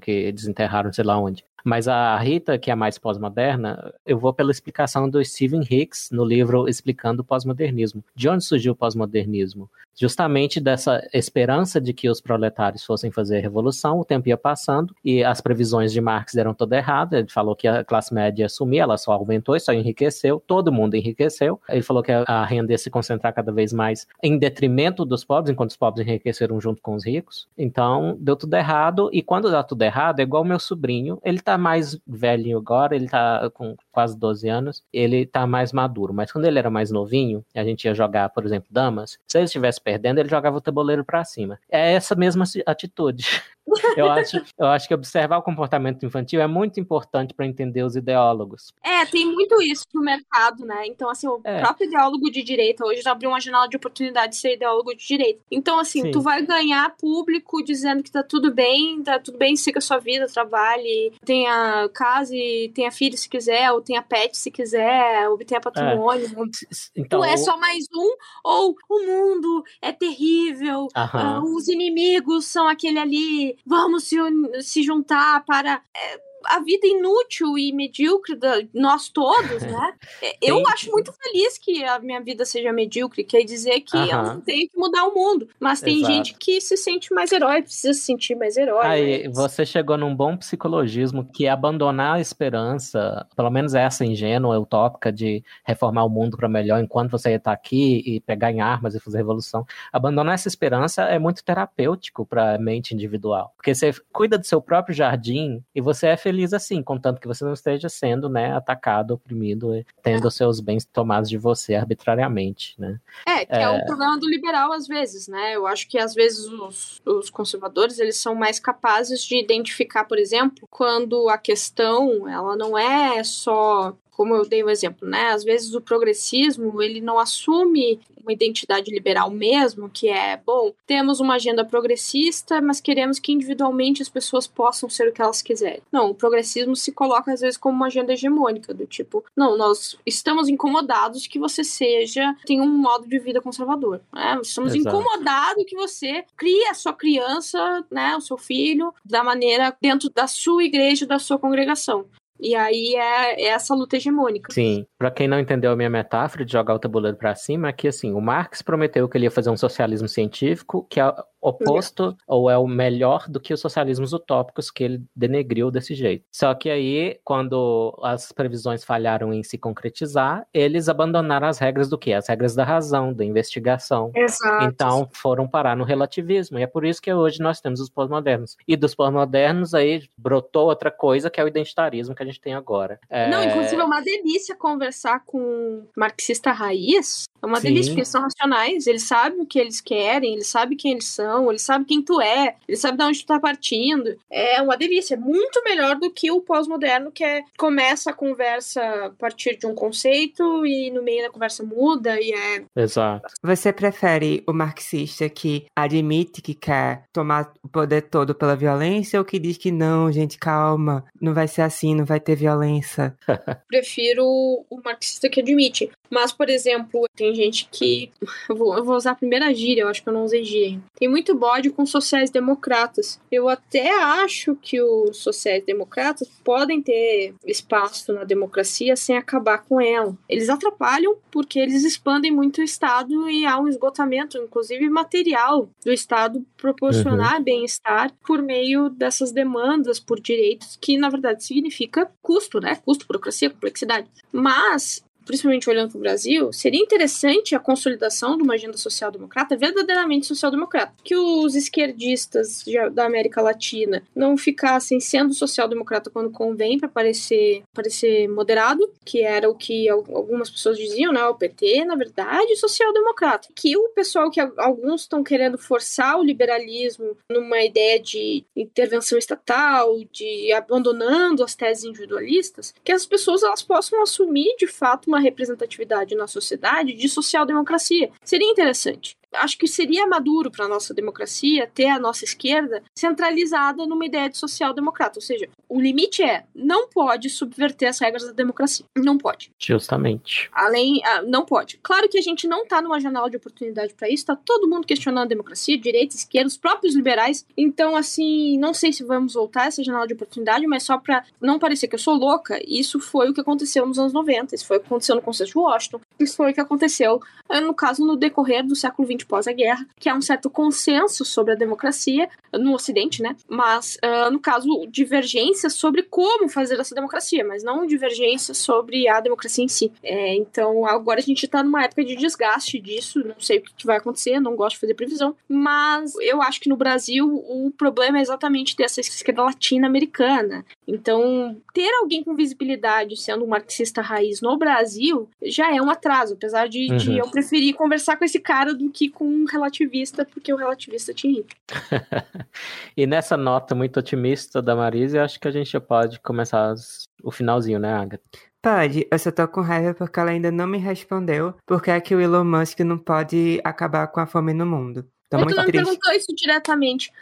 que desenterraram sei lá onde. Mas a Rita, que é mais pós-moderna, eu vou pela explicação do Stephen Hicks no livro Explicando o Pós-Modernismo. De onde surgiu o pós-modernismo? Justamente dessa esperança de que os proletários fossem fazer a revolução, o tempo ia passando e as previsões de Marx deram toda errada. Ele falou que a classe média ia sumir, ela só aumentou e só enriqueceu, todo mundo enriqueceu. Ele falou que a renda ia se concentrar cada vez mais em detrimento dos pobres, enquanto os pobres enriqueceram junto com os ricos. Então, deu tudo errado e quando dá tudo errado, é igual meu sobrinho, ele tá mais velhinho agora, ele tá com quase 12 anos, ele tá mais maduro. Mas quando ele era mais novinho, a gente ia jogar, por exemplo, damas, se ele estivesse perdendo, ele jogava o tabuleiro para cima. É essa mesma atitude. Eu acho, eu acho que observar o comportamento infantil é muito importante para entender os ideólogos. É, tem muito isso no mercado, né? Então, assim, o é. próprio ideólogo de direita hoje já abriu uma janela de oportunidade de ser ideólogo de direita. Então, assim, Sim. tu vai ganhar público dizendo que tá tudo bem, tá tudo bem, siga a sua vida, trabalhe, tenha casa e tenha filho se quiser, ou tenha pet se quiser, obtenha patrimônio. É. Então, tu é só mais um, ou o mundo é terrível, uh, os inimigos são aquele ali vamos se, se juntar para. É, a vida inútil e medíocre de nós todos, né? Eu acho muito feliz que a minha vida seja medíocre, quer dizer que eu não tenho que mudar o mundo. Mas tem Exato. gente que se sente mais herói, precisa se sentir mais herói. Aí, mas... você chegou num bom psicologismo que é abandonar a esperança, pelo menos essa ingênua, utópica de reformar o mundo para melhor enquanto você está aqui e pegar em armas e fazer revolução. Abandonar essa esperança é muito terapêutico para a mente individual, porque você cuida do seu próprio jardim e você é feliz feliz assim, contanto que você não esteja sendo, né, atacado, oprimido, tendo é. seus bens tomados de você arbitrariamente, né? É, que é... é o problema do liberal às vezes, né? Eu acho que às vezes os, os conservadores, eles são mais capazes de identificar, por exemplo, quando a questão, ela não é só como eu dei o exemplo, né? Às vezes o progressismo ele não assume uma identidade liberal mesmo, que é, bom, temos uma agenda progressista, mas queremos que individualmente as pessoas possam ser o que elas quiserem. Não, o progressismo se coloca às vezes como uma agenda hegemônica, do tipo, não, nós estamos incomodados que você seja, tem um modo de vida conservador, né? Estamos Exato. incomodados que você crie a sua criança, né, o seu filho, da maneira dentro da sua igreja, da sua congregação. E aí é, é essa luta hegemônica. Sim. Para quem não entendeu a minha metáfora de jogar o tabuleiro para cima, é que assim, o Marx prometeu que ele ia fazer um socialismo científico, que é oposto ou é o melhor do que os socialismos utópicos que ele denegriu desse jeito. Só que aí, quando as previsões falharam em se concretizar, eles abandonaram as regras do que? As regras da razão, da investigação. Exato. Então foram parar no relativismo. E é por isso que hoje nós temos os pós-modernos. E dos pós-modernos aí brotou outra coisa que é o identitarismo que a gente tem agora. É... Não, inclusive é uma delícia conversar com marxista raiz. É uma Sim. delícia, porque eles são racionais, eles sabem o que eles querem, eles sabem quem eles são ele sabe quem tu é, ele sabe de onde tu tá partindo. É uma delícia, é muito melhor do que o pós-moderno, que é começa a conversa a partir de um conceito e no meio da conversa muda e é. Exato. Você prefere o marxista que admite que quer tomar o poder todo pela violência ou que diz que não, gente, calma, não vai ser assim, não vai ter violência? Prefiro o marxista que admite. Mas, por exemplo, tem gente que. Eu vou, eu vou usar a primeira gíria, eu acho que eu não usei gíria. Tem muito bode com sociais-democratas. Eu até acho que os sociais-democratas podem ter espaço na democracia sem acabar com ela. Eles atrapalham porque eles expandem muito o Estado e há um esgotamento, inclusive material, do Estado proporcionar uhum. bem-estar por meio dessas demandas por direitos, que na verdade significa custo, né? Custo, burocracia, complexidade. Mas principalmente olhando para o Brasil, seria interessante a consolidação de uma agenda social-democrata verdadeiramente social-democrata. Que os esquerdistas da América Latina não ficassem sendo social-democrata quando convém para parecer, parecer moderado, que era o que algumas pessoas diziam, né? O PT, na verdade, social-democrata. Que o pessoal que alguns estão querendo forçar o liberalismo numa ideia de intervenção estatal, de abandonando as teses individualistas, que as pessoas elas possam assumir de fato uma representatividade na sociedade de social-democracia. Seria interessante acho que seria maduro para a nossa democracia ter a nossa esquerda centralizada numa ideia de social-democrata. Ou seja, o limite é não pode subverter as regras da democracia. Não pode. Justamente. Além, ah, não pode. Claro que a gente não está numa janela de oportunidade para isso, está todo mundo questionando a democracia, direita, esquerda, os próprios liberais. Então, assim, não sei se vamos voltar a essa janela de oportunidade, mas só para não parecer que eu sou louca, isso foi o que aconteceu nos anos 90, isso foi o que aconteceu no Conselho de Washington, isso foi o que aconteceu, ah, no caso, no decorrer do século XX pós a guerra, que há um certo consenso sobre a democracia no Ocidente, né? Mas, uh, no caso, divergências sobre como fazer essa democracia, mas não divergências sobre a democracia em si. É, então, agora a gente está numa época de desgaste disso, não sei o que vai acontecer, não gosto de fazer previsão, mas eu acho que no Brasil o problema é exatamente dessa esquerda latino-americana. Então, ter alguém com visibilidade sendo um marxista raiz no Brasil já é um atraso, apesar de, uhum. de eu preferir conversar com esse cara do que com um relativista, porque o relativista tinha ido. e nessa nota muito otimista da Marisa, acho que a gente já pode começar o finalzinho, né, Agatha? Pode, eu só tô com raiva porque ela ainda não me respondeu porque é que o Elon Musk não pode acabar com a fome no mundo. Tô Mas muito tu não triste. perguntou isso diretamente.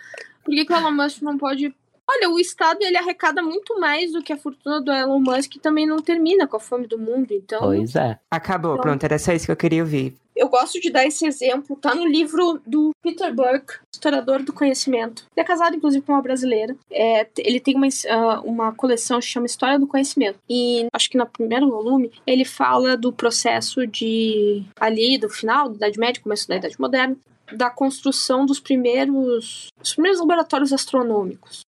Por que, que o Elon Musk não pode Olha, o Estado ele arrecada muito mais do que a fortuna do Elon Musk e também não termina com a fome do mundo, então... Pois é. Acabou, então, pronto, era só isso que eu queria ouvir. Eu gosto de dar esse exemplo, tá no livro do Peter Burke, historiador do conhecimento. Ele é casado, inclusive, com uma brasileira. É, ele tem uma, uh, uma coleção que chama História do Conhecimento. E acho que no primeiro volume ele fala do processo de ali, do final da Idade Média, começo da Idade Moderna, da construção dos primeiros, dos primeiros laboratórios astronômicos.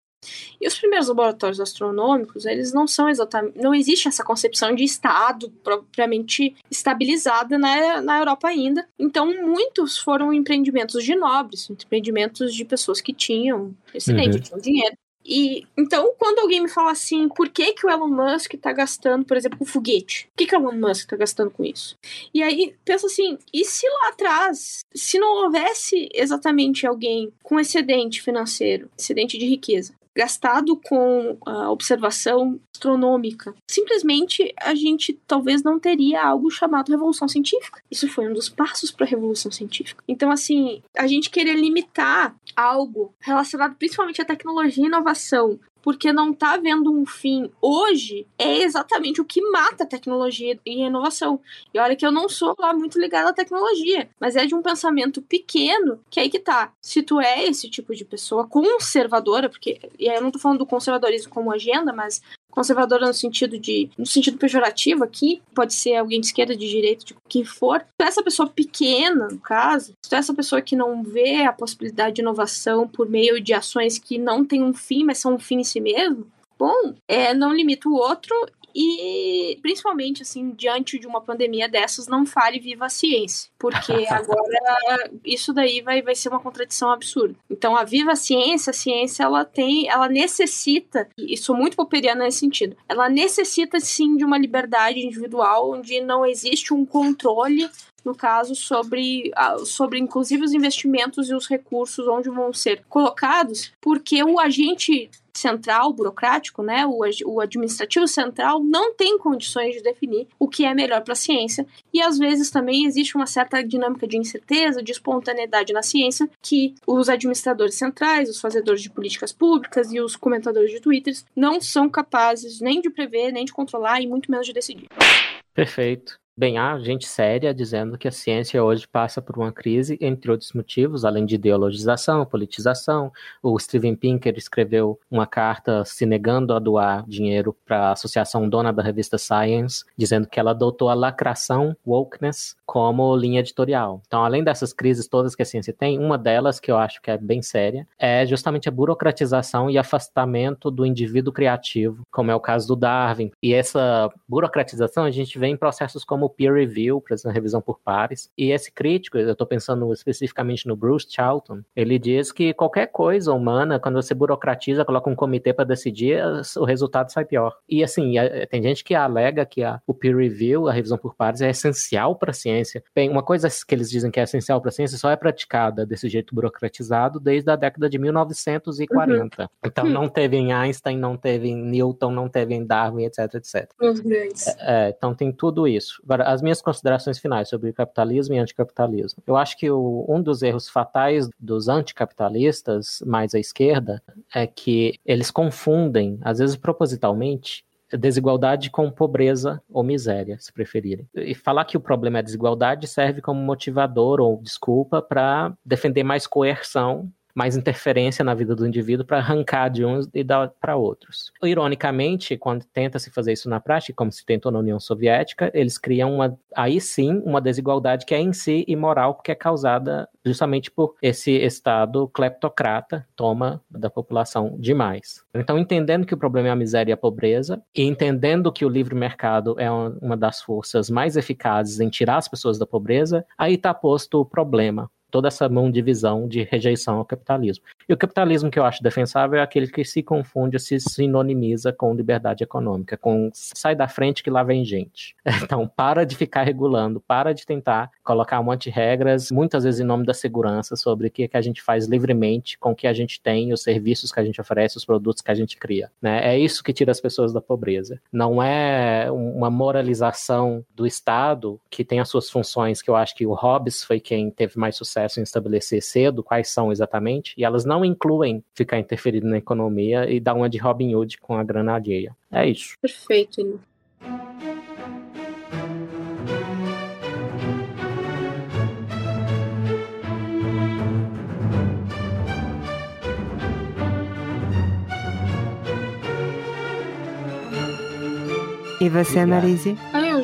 E os primeiros laboratórios astronômicos, eles não são exatamente. Não existe essa concepção de Estado propriamente estabilizada na, na Europa ainda. Então, muitos foram empreendimentos de nobres, empreendimentos de pessoas que tinham excedente, uhum. tinham dinheiro. E então, quando alguém me fala assim, por que, que o Elon Musk está gastando, por exemplo, com foguete? Por que, que o Elon Musk está gastando com isso? E aí pensa assim, e se lá atrás, se não houvesse exatamente alguém com excedente financeiro, excedente de riqueza, gastado com a observação astronômica. Simplesmente a gente talvez não teria algo chamado revolução científica. Isso foi um dos passos para a revolução científica. Então, assim, a gente querer limitar algo relacionado principalmente à tecnologia e inovação porque não está vendo um fim hoje é exatamente o que mata a tecnologia e a inovação. E olha que eu não sou lá muito ligada à tecnologia, mas é de um pensamento pequeno que aí que tá. Se tu é esse tipo de pessoa conservadora, porque e aí eu não tô falando do conservadorismo como agenda, mas conservadora no sentido de no sentido pejorativo aqui, pode ser alguém de esquerda, de direita, de o que for. Se tu é essa pessoa pequena, no caso, se tu é essa pessoa que não vê a possibilidade de inovação por meio de ações que não têm um fim, mas são um fim em si mesmo, bom, é, não limita o outro e, principalmente, assim, diante de uma pandemia dessas, não fale viva a ciência. Porque agora isso daí vai, vai ser uma contradição absurda. Então, a viva a ciência, a ciência, ela tem, ela necessita, e sou muito popperiana nesse sentido, ela necessita, sim, de uma liberdade individual, onde não existe um controle no caso, sobre, sobre inclusive os investimentos e os recursos onde vão ser colocados, porque o agente central, burocrático, né, o, o administrativo central, não tem condições de definir o que é melhor para a ciência. E às vezes também existe uma certa dinâmica de incerteza, de espontaneidade na ciência, que os administradores centrais, os fazedores de políticas públicas e os comentadores de twitters não são capazes nem de prever, nem de controlar e muito menos de decidir. Perfeito. Bem, há gente séria dizendo que a ciência hoje passa por uma crise, entre outros motivos, além de ideologização, politização. O Steven Pinker escreveu uma carta se negando a doar dinheiro para a associação dona da revista Science, dizendo que ela adotou a lacração, wokeness, como linha editorial. Então, além dessas crises todas que a ciência tem, uma delas, que eu acho que é bem séria, é justamente a burocratização e afastamento do indivíduo criativo, como é o caso do Darwin. E essa burocratização a gente vê em processos como como peer review, por exemplo, revisão por pares. E esse crítico, eu estou pensando especificamente no Bruce Charlton, ele diz que qualquer coisa humana, quando você burocratiza, coloca um comitê para decidir, o resultado sai pior. E assim, tem gente que alega que a, o peer review, a revisão por pares, é essencial para a ciência. Bem, uma coisa que eles dizem que é essencial para a ciência só é praticada desse jeito burocratizado desde a década de 1940. Uhum. Então não teve em Einstein, não teve em Newton, não teve em Darwin, etc, etc. É, então tem tudo isso. Agora, as minhas considerações finais sobre capitalismo e anticapitalismo. Eu acho que o, um dos erros fatais dos anticapitalistas, mais à esquerda, é que eles confundem, às vezes propositalmente, desigualdade com pobreza ou miséria, se preferirem. E falar que o problema é desigualdade serve como motivador ou desculpa para defender mais coerção mais interferência na vida do indivíduo para arrancar de uns e dar para outros. Ironicamente, quando tenta se fazer isso na prática, como se tentou na União Soviética, eles criam uma, aí sim uma desigualdade que é em si imoral, porque é causada justamente por esse Estado cleptocrata toma da população demais. Então, entendendo que o problema é a miséria e a pobreza, e entendendo que o livre mercado é uma das forças mais eficazes em tirar as pessoas da pobreza, aí está posto o problema toda essa mão de visão de rejeição ao capitalismo. E o capitalismo que eu acho defensável é aquele que se confunde, se sinonimiza com liberdade econômica, com sai da frente que lá vem gente. Então, para de ficar regulando, para de tentar colocar um monte de regras, muitas vezes em nome da segurança, sobre o que, que a gente faz livremente com o que a gente tem, os serviços que a gente oferece, os produtos que a gente cria. Né? É isso que tira as pessoas da pobreza. Não é uma moralização do Estado que tem as suas funções, que eu acho que o Hobbes foi quem teve mais sucesso em estabelecer cedo, quais são exatamente, e elas não incluem ficar interferindo na economia e dar uma de Robin Hood com a grana alheia. É isso. Perfeito. E você, Marise?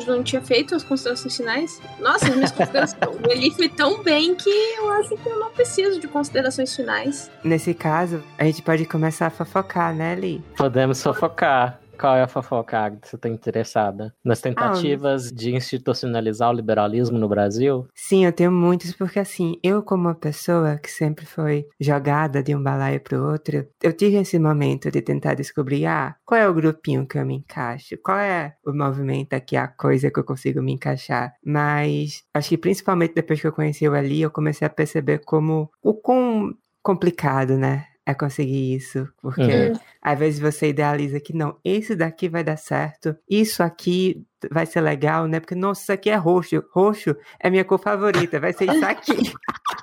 Não tinha feito as considerações finais. Nossa, as minhas considerações. o Eli foi tão bem que eu acho que eu não preciso de considerações finais. Nesse caso, a gente pode começar a fofocar, né, Eli? Podemos fofocar. Qual é a fofoca que você está interessada? Nas tentativas ah, de institucionalizar o liberalismo no Brasil? Sim, eu tenho muitos, porque assim, eu como uma pessoa que sempre foi jogada de um balaio para o outro, eu tive esse momento de tentar descobrir, ah, qual é o grupinho que eu me encaixo? Qual é o movimento aqui, a coisa que eu consigo me encaixar? Mas acho que principalmente depois que eu conheci o Ali, eu comecei a perceber como o quão complicado, né? É conseguir isso. Porque uhum. às vezes você idealiza que não, esse daqui vai dar certo, isso aqui vai ser legal, né? Porque, nossa, isso aqui é roxo. Roxo é minha cor favorita, vai ser isso aqui.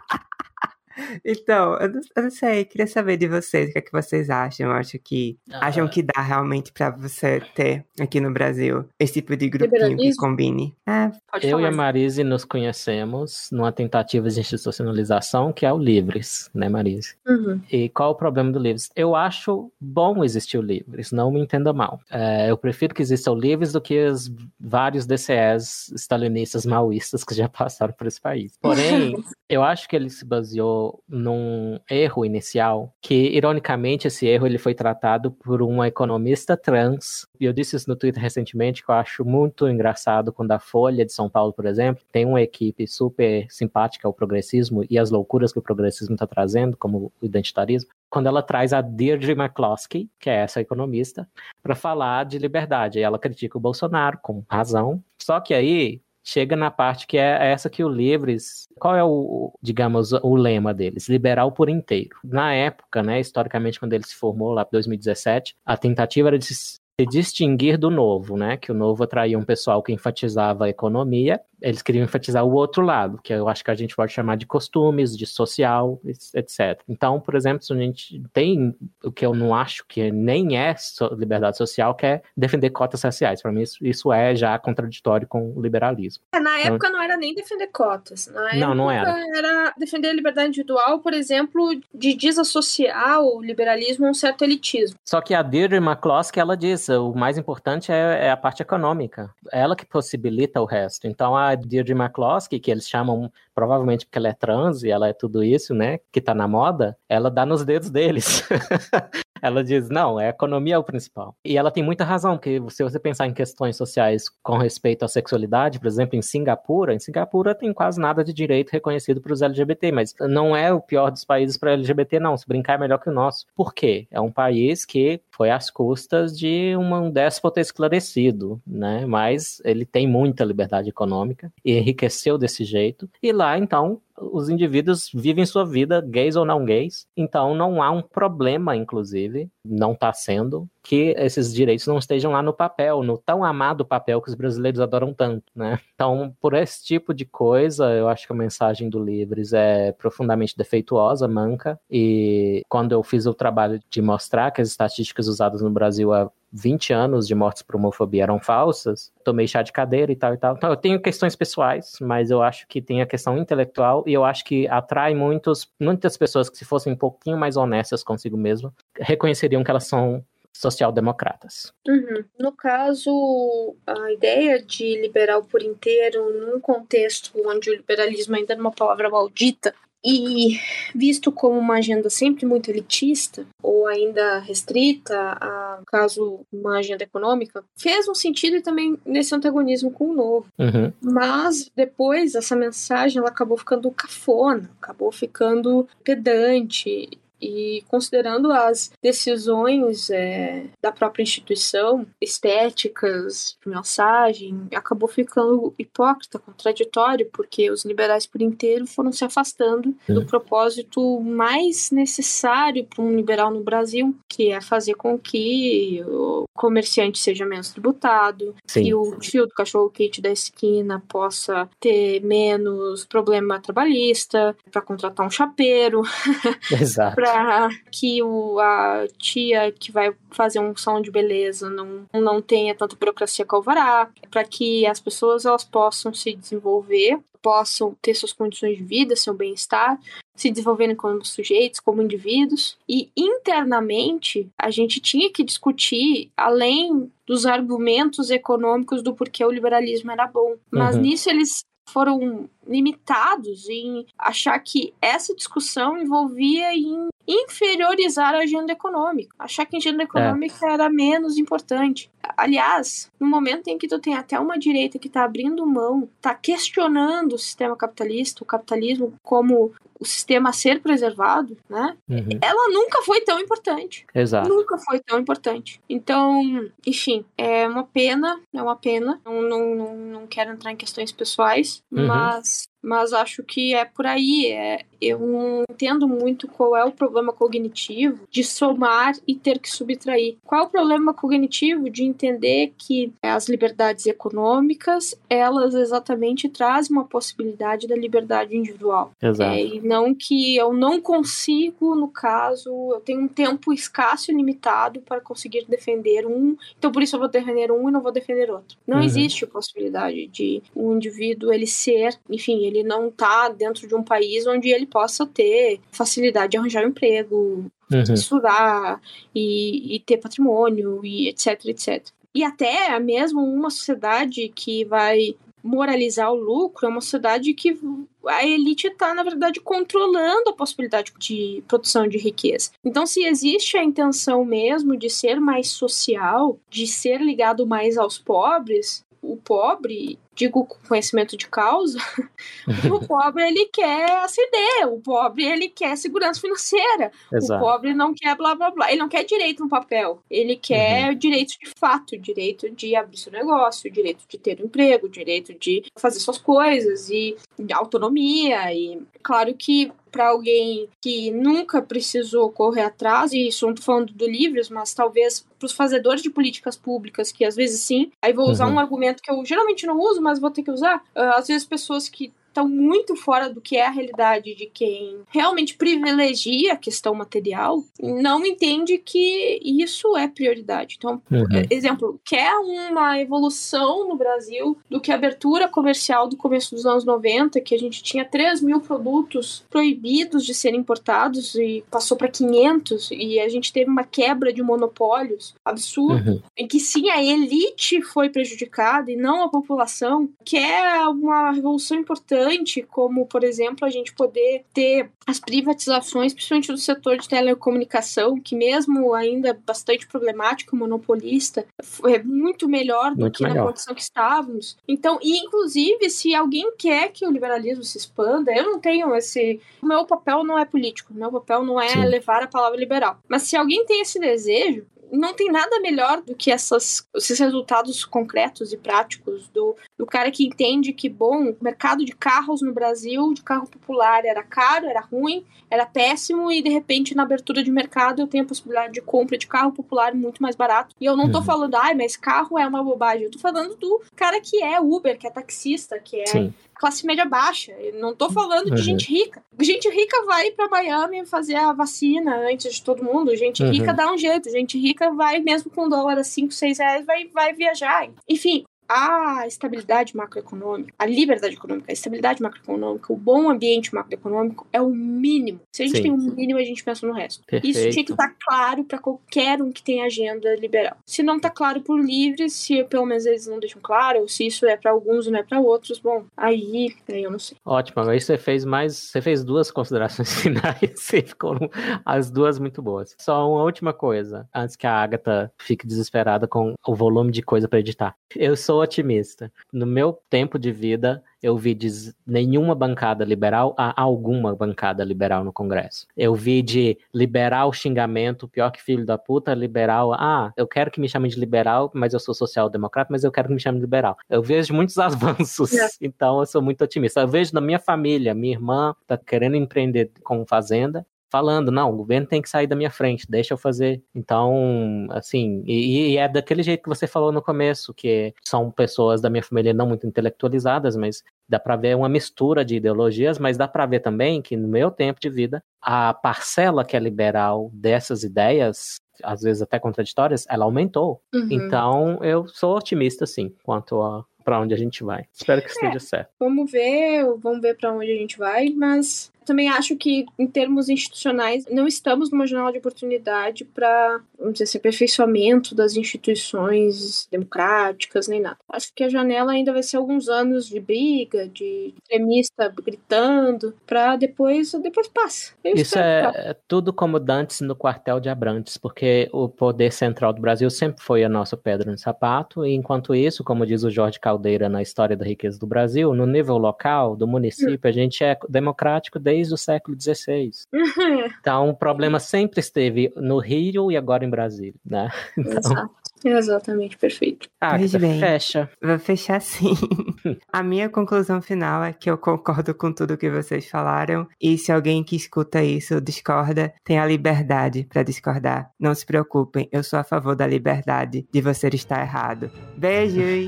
Então, eu não, eu não, sei, queria saber de vocês, o que é que vocês acham? Acho que ah, acham que dá realmente para você ter aqui no Brasil esse tipo de grupinho que combine. É, eu falar. e a Marise nos conhecemos numa tentativa de institucionalização que é o Livres, né, Marise? Uhum. E qual o problema do Livres? Eu acho bom existir o Livres, não me entenda mal. É, eu prefiro que exista o Livres do que os vários DCEs stalinistas maoístas que já passaram por esse país. Porém, eu acho que ele se baseou num erro inicial, que ironicamente esse erro ele foi tratado por uma economista trans. E eu disse isso no Twitter recentemente, que eu acho muito engraçado quando a Folha de São Paulo, por exemplo, tem uma equipe super simpática ao progressismo e as loucuras que o progressismo está trazendo, como o identitarismo, quando ela traz a Deirdre McCloskey, que é essa economista, para falar de liberdade. E ela critica o Bolsonaro, com razão. Só que aí chega na parte que é essa que o Livres, qual é o, digamos, o lema deles? Liberal por inteiro. Na época, né, historicamente, quando ele se formou lá em 2017, a tentativa era de se distinguir do novo, né? Que o novo atraía um pessoal que enfatizava a economia eles queriam enfatizar o outro lado, que eu acho que a gente pode chamar de costumes, de social, etc. Então, por exemplo, se a gente tem o que eu não acho que nem é liberdade social, que é defender cotas raciais. Para mim, isso, isso, é já contraditório com o liberalismo. É, na então época então, não era nem defender cotas. Na não, não era. Era defender a liberdade individual, por exemplo, de desassociar o liberalismo a um certo elitismo. Só que a Deirdre McCloskey, ela diz, o mais importante é, é a parte econômica. Ela que possibilita o resto. Então, a a Deirdre McCloskey, que eles chamam, provavelmente porque ela é trans e ela é tudo isso, né, que tá na moda, ela dá nos dedos deles. ela diz, não, a economia é o principal. E ela tem muita razão, porque se você pensar em questões sociais com respeito à sexualidade, por exemplo, em Singapura, em Singapura tem quase nada de direito reconhecido para os LGBT, mas não é o pior dos países para LGBT, não. Se brincar é melhor que o nosso. Por quê? É um país que foi às custas de um déspota esclarecido, né? Mas ele tem muita liberdade econômica e enriqueceu desse jeito. E lá, então, os indivíduos vivem sua vida, gays ou não gays, então não há um problema, inclusive, não está sendo, que esses direitos não estejam lá no papel, no tão amado papel que os brasileiros adoram tanto, né? Então, por esse tipo de coisa, eu acho que a mensagem do Livres é profundamente defeituosa, manca, e quando eu fiz o trabalho de mostrar que as estatísticas usadas no Brasil há 20 anos de mortes por homofobia eram falsas, tomei chá de cadeira e tal e tal. Então, eu tenho questões pessoais, mas eu acho que tem a questão intelectual e eu acho que atrai muitos, muitas pessoas que, se fossem um pouquinho mais honestas consigo mesmo, reconheceriam que elas são social-democratas. Uhum. No caso, a ideia de liberal por inteiro, num contexto onde o liberalismo ainda é uma palavra maldita, e visto como uma agenda sempre muito elitista, ou ainda restrita a, caso, uma agenda econômica, fez um sentido e também nesse antagonismo com o novo. Uhum. Mas depois essa mensagem ela acabou ficando cafona, acabou ficando pedante e considerando as decisões é, da própria instituição, estéticas, de mensagem, acabou ficando hipócrita, contraditório, porque os liberais por inteiro foram se afastando do propósito mais necessário para um liberal no Brasil, que é fazer com que o comerciante seja menos tributado, Sim. que o tio do cachorro-quente da esquina possa ter menos problema trabalhista, para contratar um chapeiro. Exato. Para que o, a tia que vai fazer um salão de beleza não, não tenha tanta burocracia com o alvará, para que as pessoas elas possam se desenvolver, possam ter suas condições de vida, seu bem-estar, se desenvolverem como sujeitos, como indivíduos. E internamente, a gente tinha que discutir, além dos argumentos econômicos do porquê o liberalismo era bom. Mas Uhum. nisso eles foram limitados em achar que essa discussão envolvia em inferiorizar a agenda econômica, achar que a agenda econômica era menos importante. Aliás, no momento em que tu tem até uma direita que está abrindo mão, está questionando o sistema capitalista, o capitalismo como o sistema a ser preservado, né? Uhum. Ela nunca foi tão importante. Exato. Nunca foi tão importante. Então, enfim, é uma pena, é uma pena. Não, não, não, não quero entrar em questões pessoais, Uhum. mas, mas acho que é por aí. É, eu não entendo muito qual é o problema cognitivo de somar e ter que subtrair. Qual é o problema cognitivo de entender que as liberdades econômicas, elas exatamente trazem uma possibilidade da liberdade individual. Exato. É, e não que eu não consigo, no caso, eu tenho um tempo escasso e limitado para conseguir defender um, então por isso eu vou defender um e não vou defender outro. Não Uhum. existe possibilidade de um indivíduo ele ser, enfim, ele não tá dentro de um país onde ele possa ter facilidade de arranjar um emprego, Uhum. estudar e, e ter patrimônio e etc, etc. E até mesmo uma sociedade que vai moralizar o lucro é uma sociedade que a elite está, na verdade, controlando a possibilidade de produção de riqueza. Então, se existe a intenção mesmo de ser mais social, de ser ligado mais aos pobres, o pobre, digo com conhecimento de causa, o pobre ele quer aceder, o pobre ele quer segurança financeira, o Exato. pobre não quer blá blá blá. Ele não quer direito no papel. Ele quer direito de fato, direito de abrir seu negócio, direito de ter um emprego, direito de fazer suas coisas e autonomia. E claro que para alguém que nunca precisou correr atrás, e isso não tô falando do Livres, mas talvez para os fazedores de políticas públicas, que às vezes sim, aí vou usar Uhum. um argumento que eu geralmente não uso, mas vou ter que usar. Ah, às vezes pessoas que estão muito fora do que é a realidade de quem realmente privilegia a questão material, não entende que isso é prioridade. Então, Uhum. exemplo, quer uma evolução no Brasil do que a abertura comercial do começo dos anos 90, que a gente tinha 3 mil produtos proibidos de serem importados e passou para 500, e a gente teve uma quebra de monopólios absurda Uhum. em que sim a elite foi prejudicada e não a população, que é uma revolução importante importante como, por exemplo, a gente poder ter as privatizações, principalmente do setor de telecomunicação, que mesmo ainda bastante problemático, monopolista, é muito melhor do Muito que na melhor. condição que estávamos. Então, e inclusive, se alguém quer que o liberalismo se expanda, eu não tenho esse. O meu papel não é político, o meu papel não é Sim. levar a palavra liberal. Mas se alguém tem esse desejo, não tem nada melhor do que essas, esses resultados concretos e práticos do, do cara que entende que, bom, o mercado de carros no Brasil, de carro popular, era caro, era ruim, era péssimo, e de repente na abertura de mercado eu tenho a possibilidade de compra de carro popular muito mais barato. E eu não tô Uhum. falando, ai, mas carro é uma bobagem. Eu tô falando do cara que é Uber, que é taxista, que é Sim. Classe média baixa. Eu não tô falando de Uhum. gente rica. Gente rica vai pra Miami fazer a vacina antes de todo mundo. Gente Uhum. rica dá um jeito. Gente rica vai, mesmo com dólar a 5, 6 reais, vai, vai viajar. Enfim. A estabilidade macroeconômica, a liberdade econômica, a estabilidade macroeconômica, o bom ambiente macroeconômico é o mínimo. Se a gente Sim. tem um mínimo, a gente pensa no resto. Isso Perfeito. tinha que estar claro para qualquer um que tem agenda liberal. Se não tá claro por livres, se pelo menos eles não deixam claro, ou se isso é para alguns e não é para outros, bom, aí, aí eu não sei. Ótimo, aí você fez mais, você fez duas considerações finais e ficaram as duas muito boas. Só uma última coisa, antes que a Agatha fique desesperada com o volume de coisa para editar. Eu sou otimista. No meu tempo de vida, eu vi de nenhuma bancada liberal a alguma bancada liberal no Congresso. Eu vi de liberal xingamento, pior que filho da puta, liberal, ah, eu quero que me chamem de liberal, mas eu sou social-democrata, mas eu quero que me chamem de liberal. Eu vejo muitos avanços, É. então eu sou muito otimista. Eu vejo na minha família, minha irmã tá querendo empreender com fazenda, falando, não, o governo tem que sair da minha frente, deixa eu fazer. Então, assim, e, e é daquele jeito que você falou no começo, que são pessoas da minha família não muito intelectualizadas, mas dá para ver uma mistura de ideologias, mas dá para ver também que no meu tempo de vida, a parcela que é liberal dessas ideias, às vezes até contraditórias, ela aumentou. Uhum. Então, eu sou otimista, sim, quanto a para onde a gente vai. Espero que esteja certo. Vamos ver, vamos ver para onde a gente vai, mas também acho que em termos institucionais não estamos numa janela de oportunidade para, vamos dizer assim, aperfeiçoamento das instituições democráticas nem nada. Acho que a janela ainda vai ser alguns anos de briga, de extremista gritando, para depois depois passa. Eu Isso é, é tudo como Dantes no quartel de Abrantes, porque o poder central do Brasil sempre foi a nossa pedra no sapato, e enquanto isso, como diz o Jorge Caldeira na História da Riqueza do Brasil, no nível local, do município, a gente é democrático desde o século XVI. Então, o problema sempre esteve no Rio e agora em Brasília, né? Então, Exato. Exatamente, perfeito. ah, Pois bem. fecha. Vou fechar assim. A minha conclusão final é que eu concordo com tudo que vocês falaram. E se alguém que escuta isso discorda, tem a liberdade para discordar. Não se preocupem, eu sou a favor da liberdade de você estar errado. Beijos!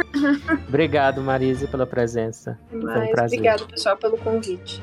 Obrigado, Marise, pela presença. um Mas prazer. obrigado, pessoal, pelo convite.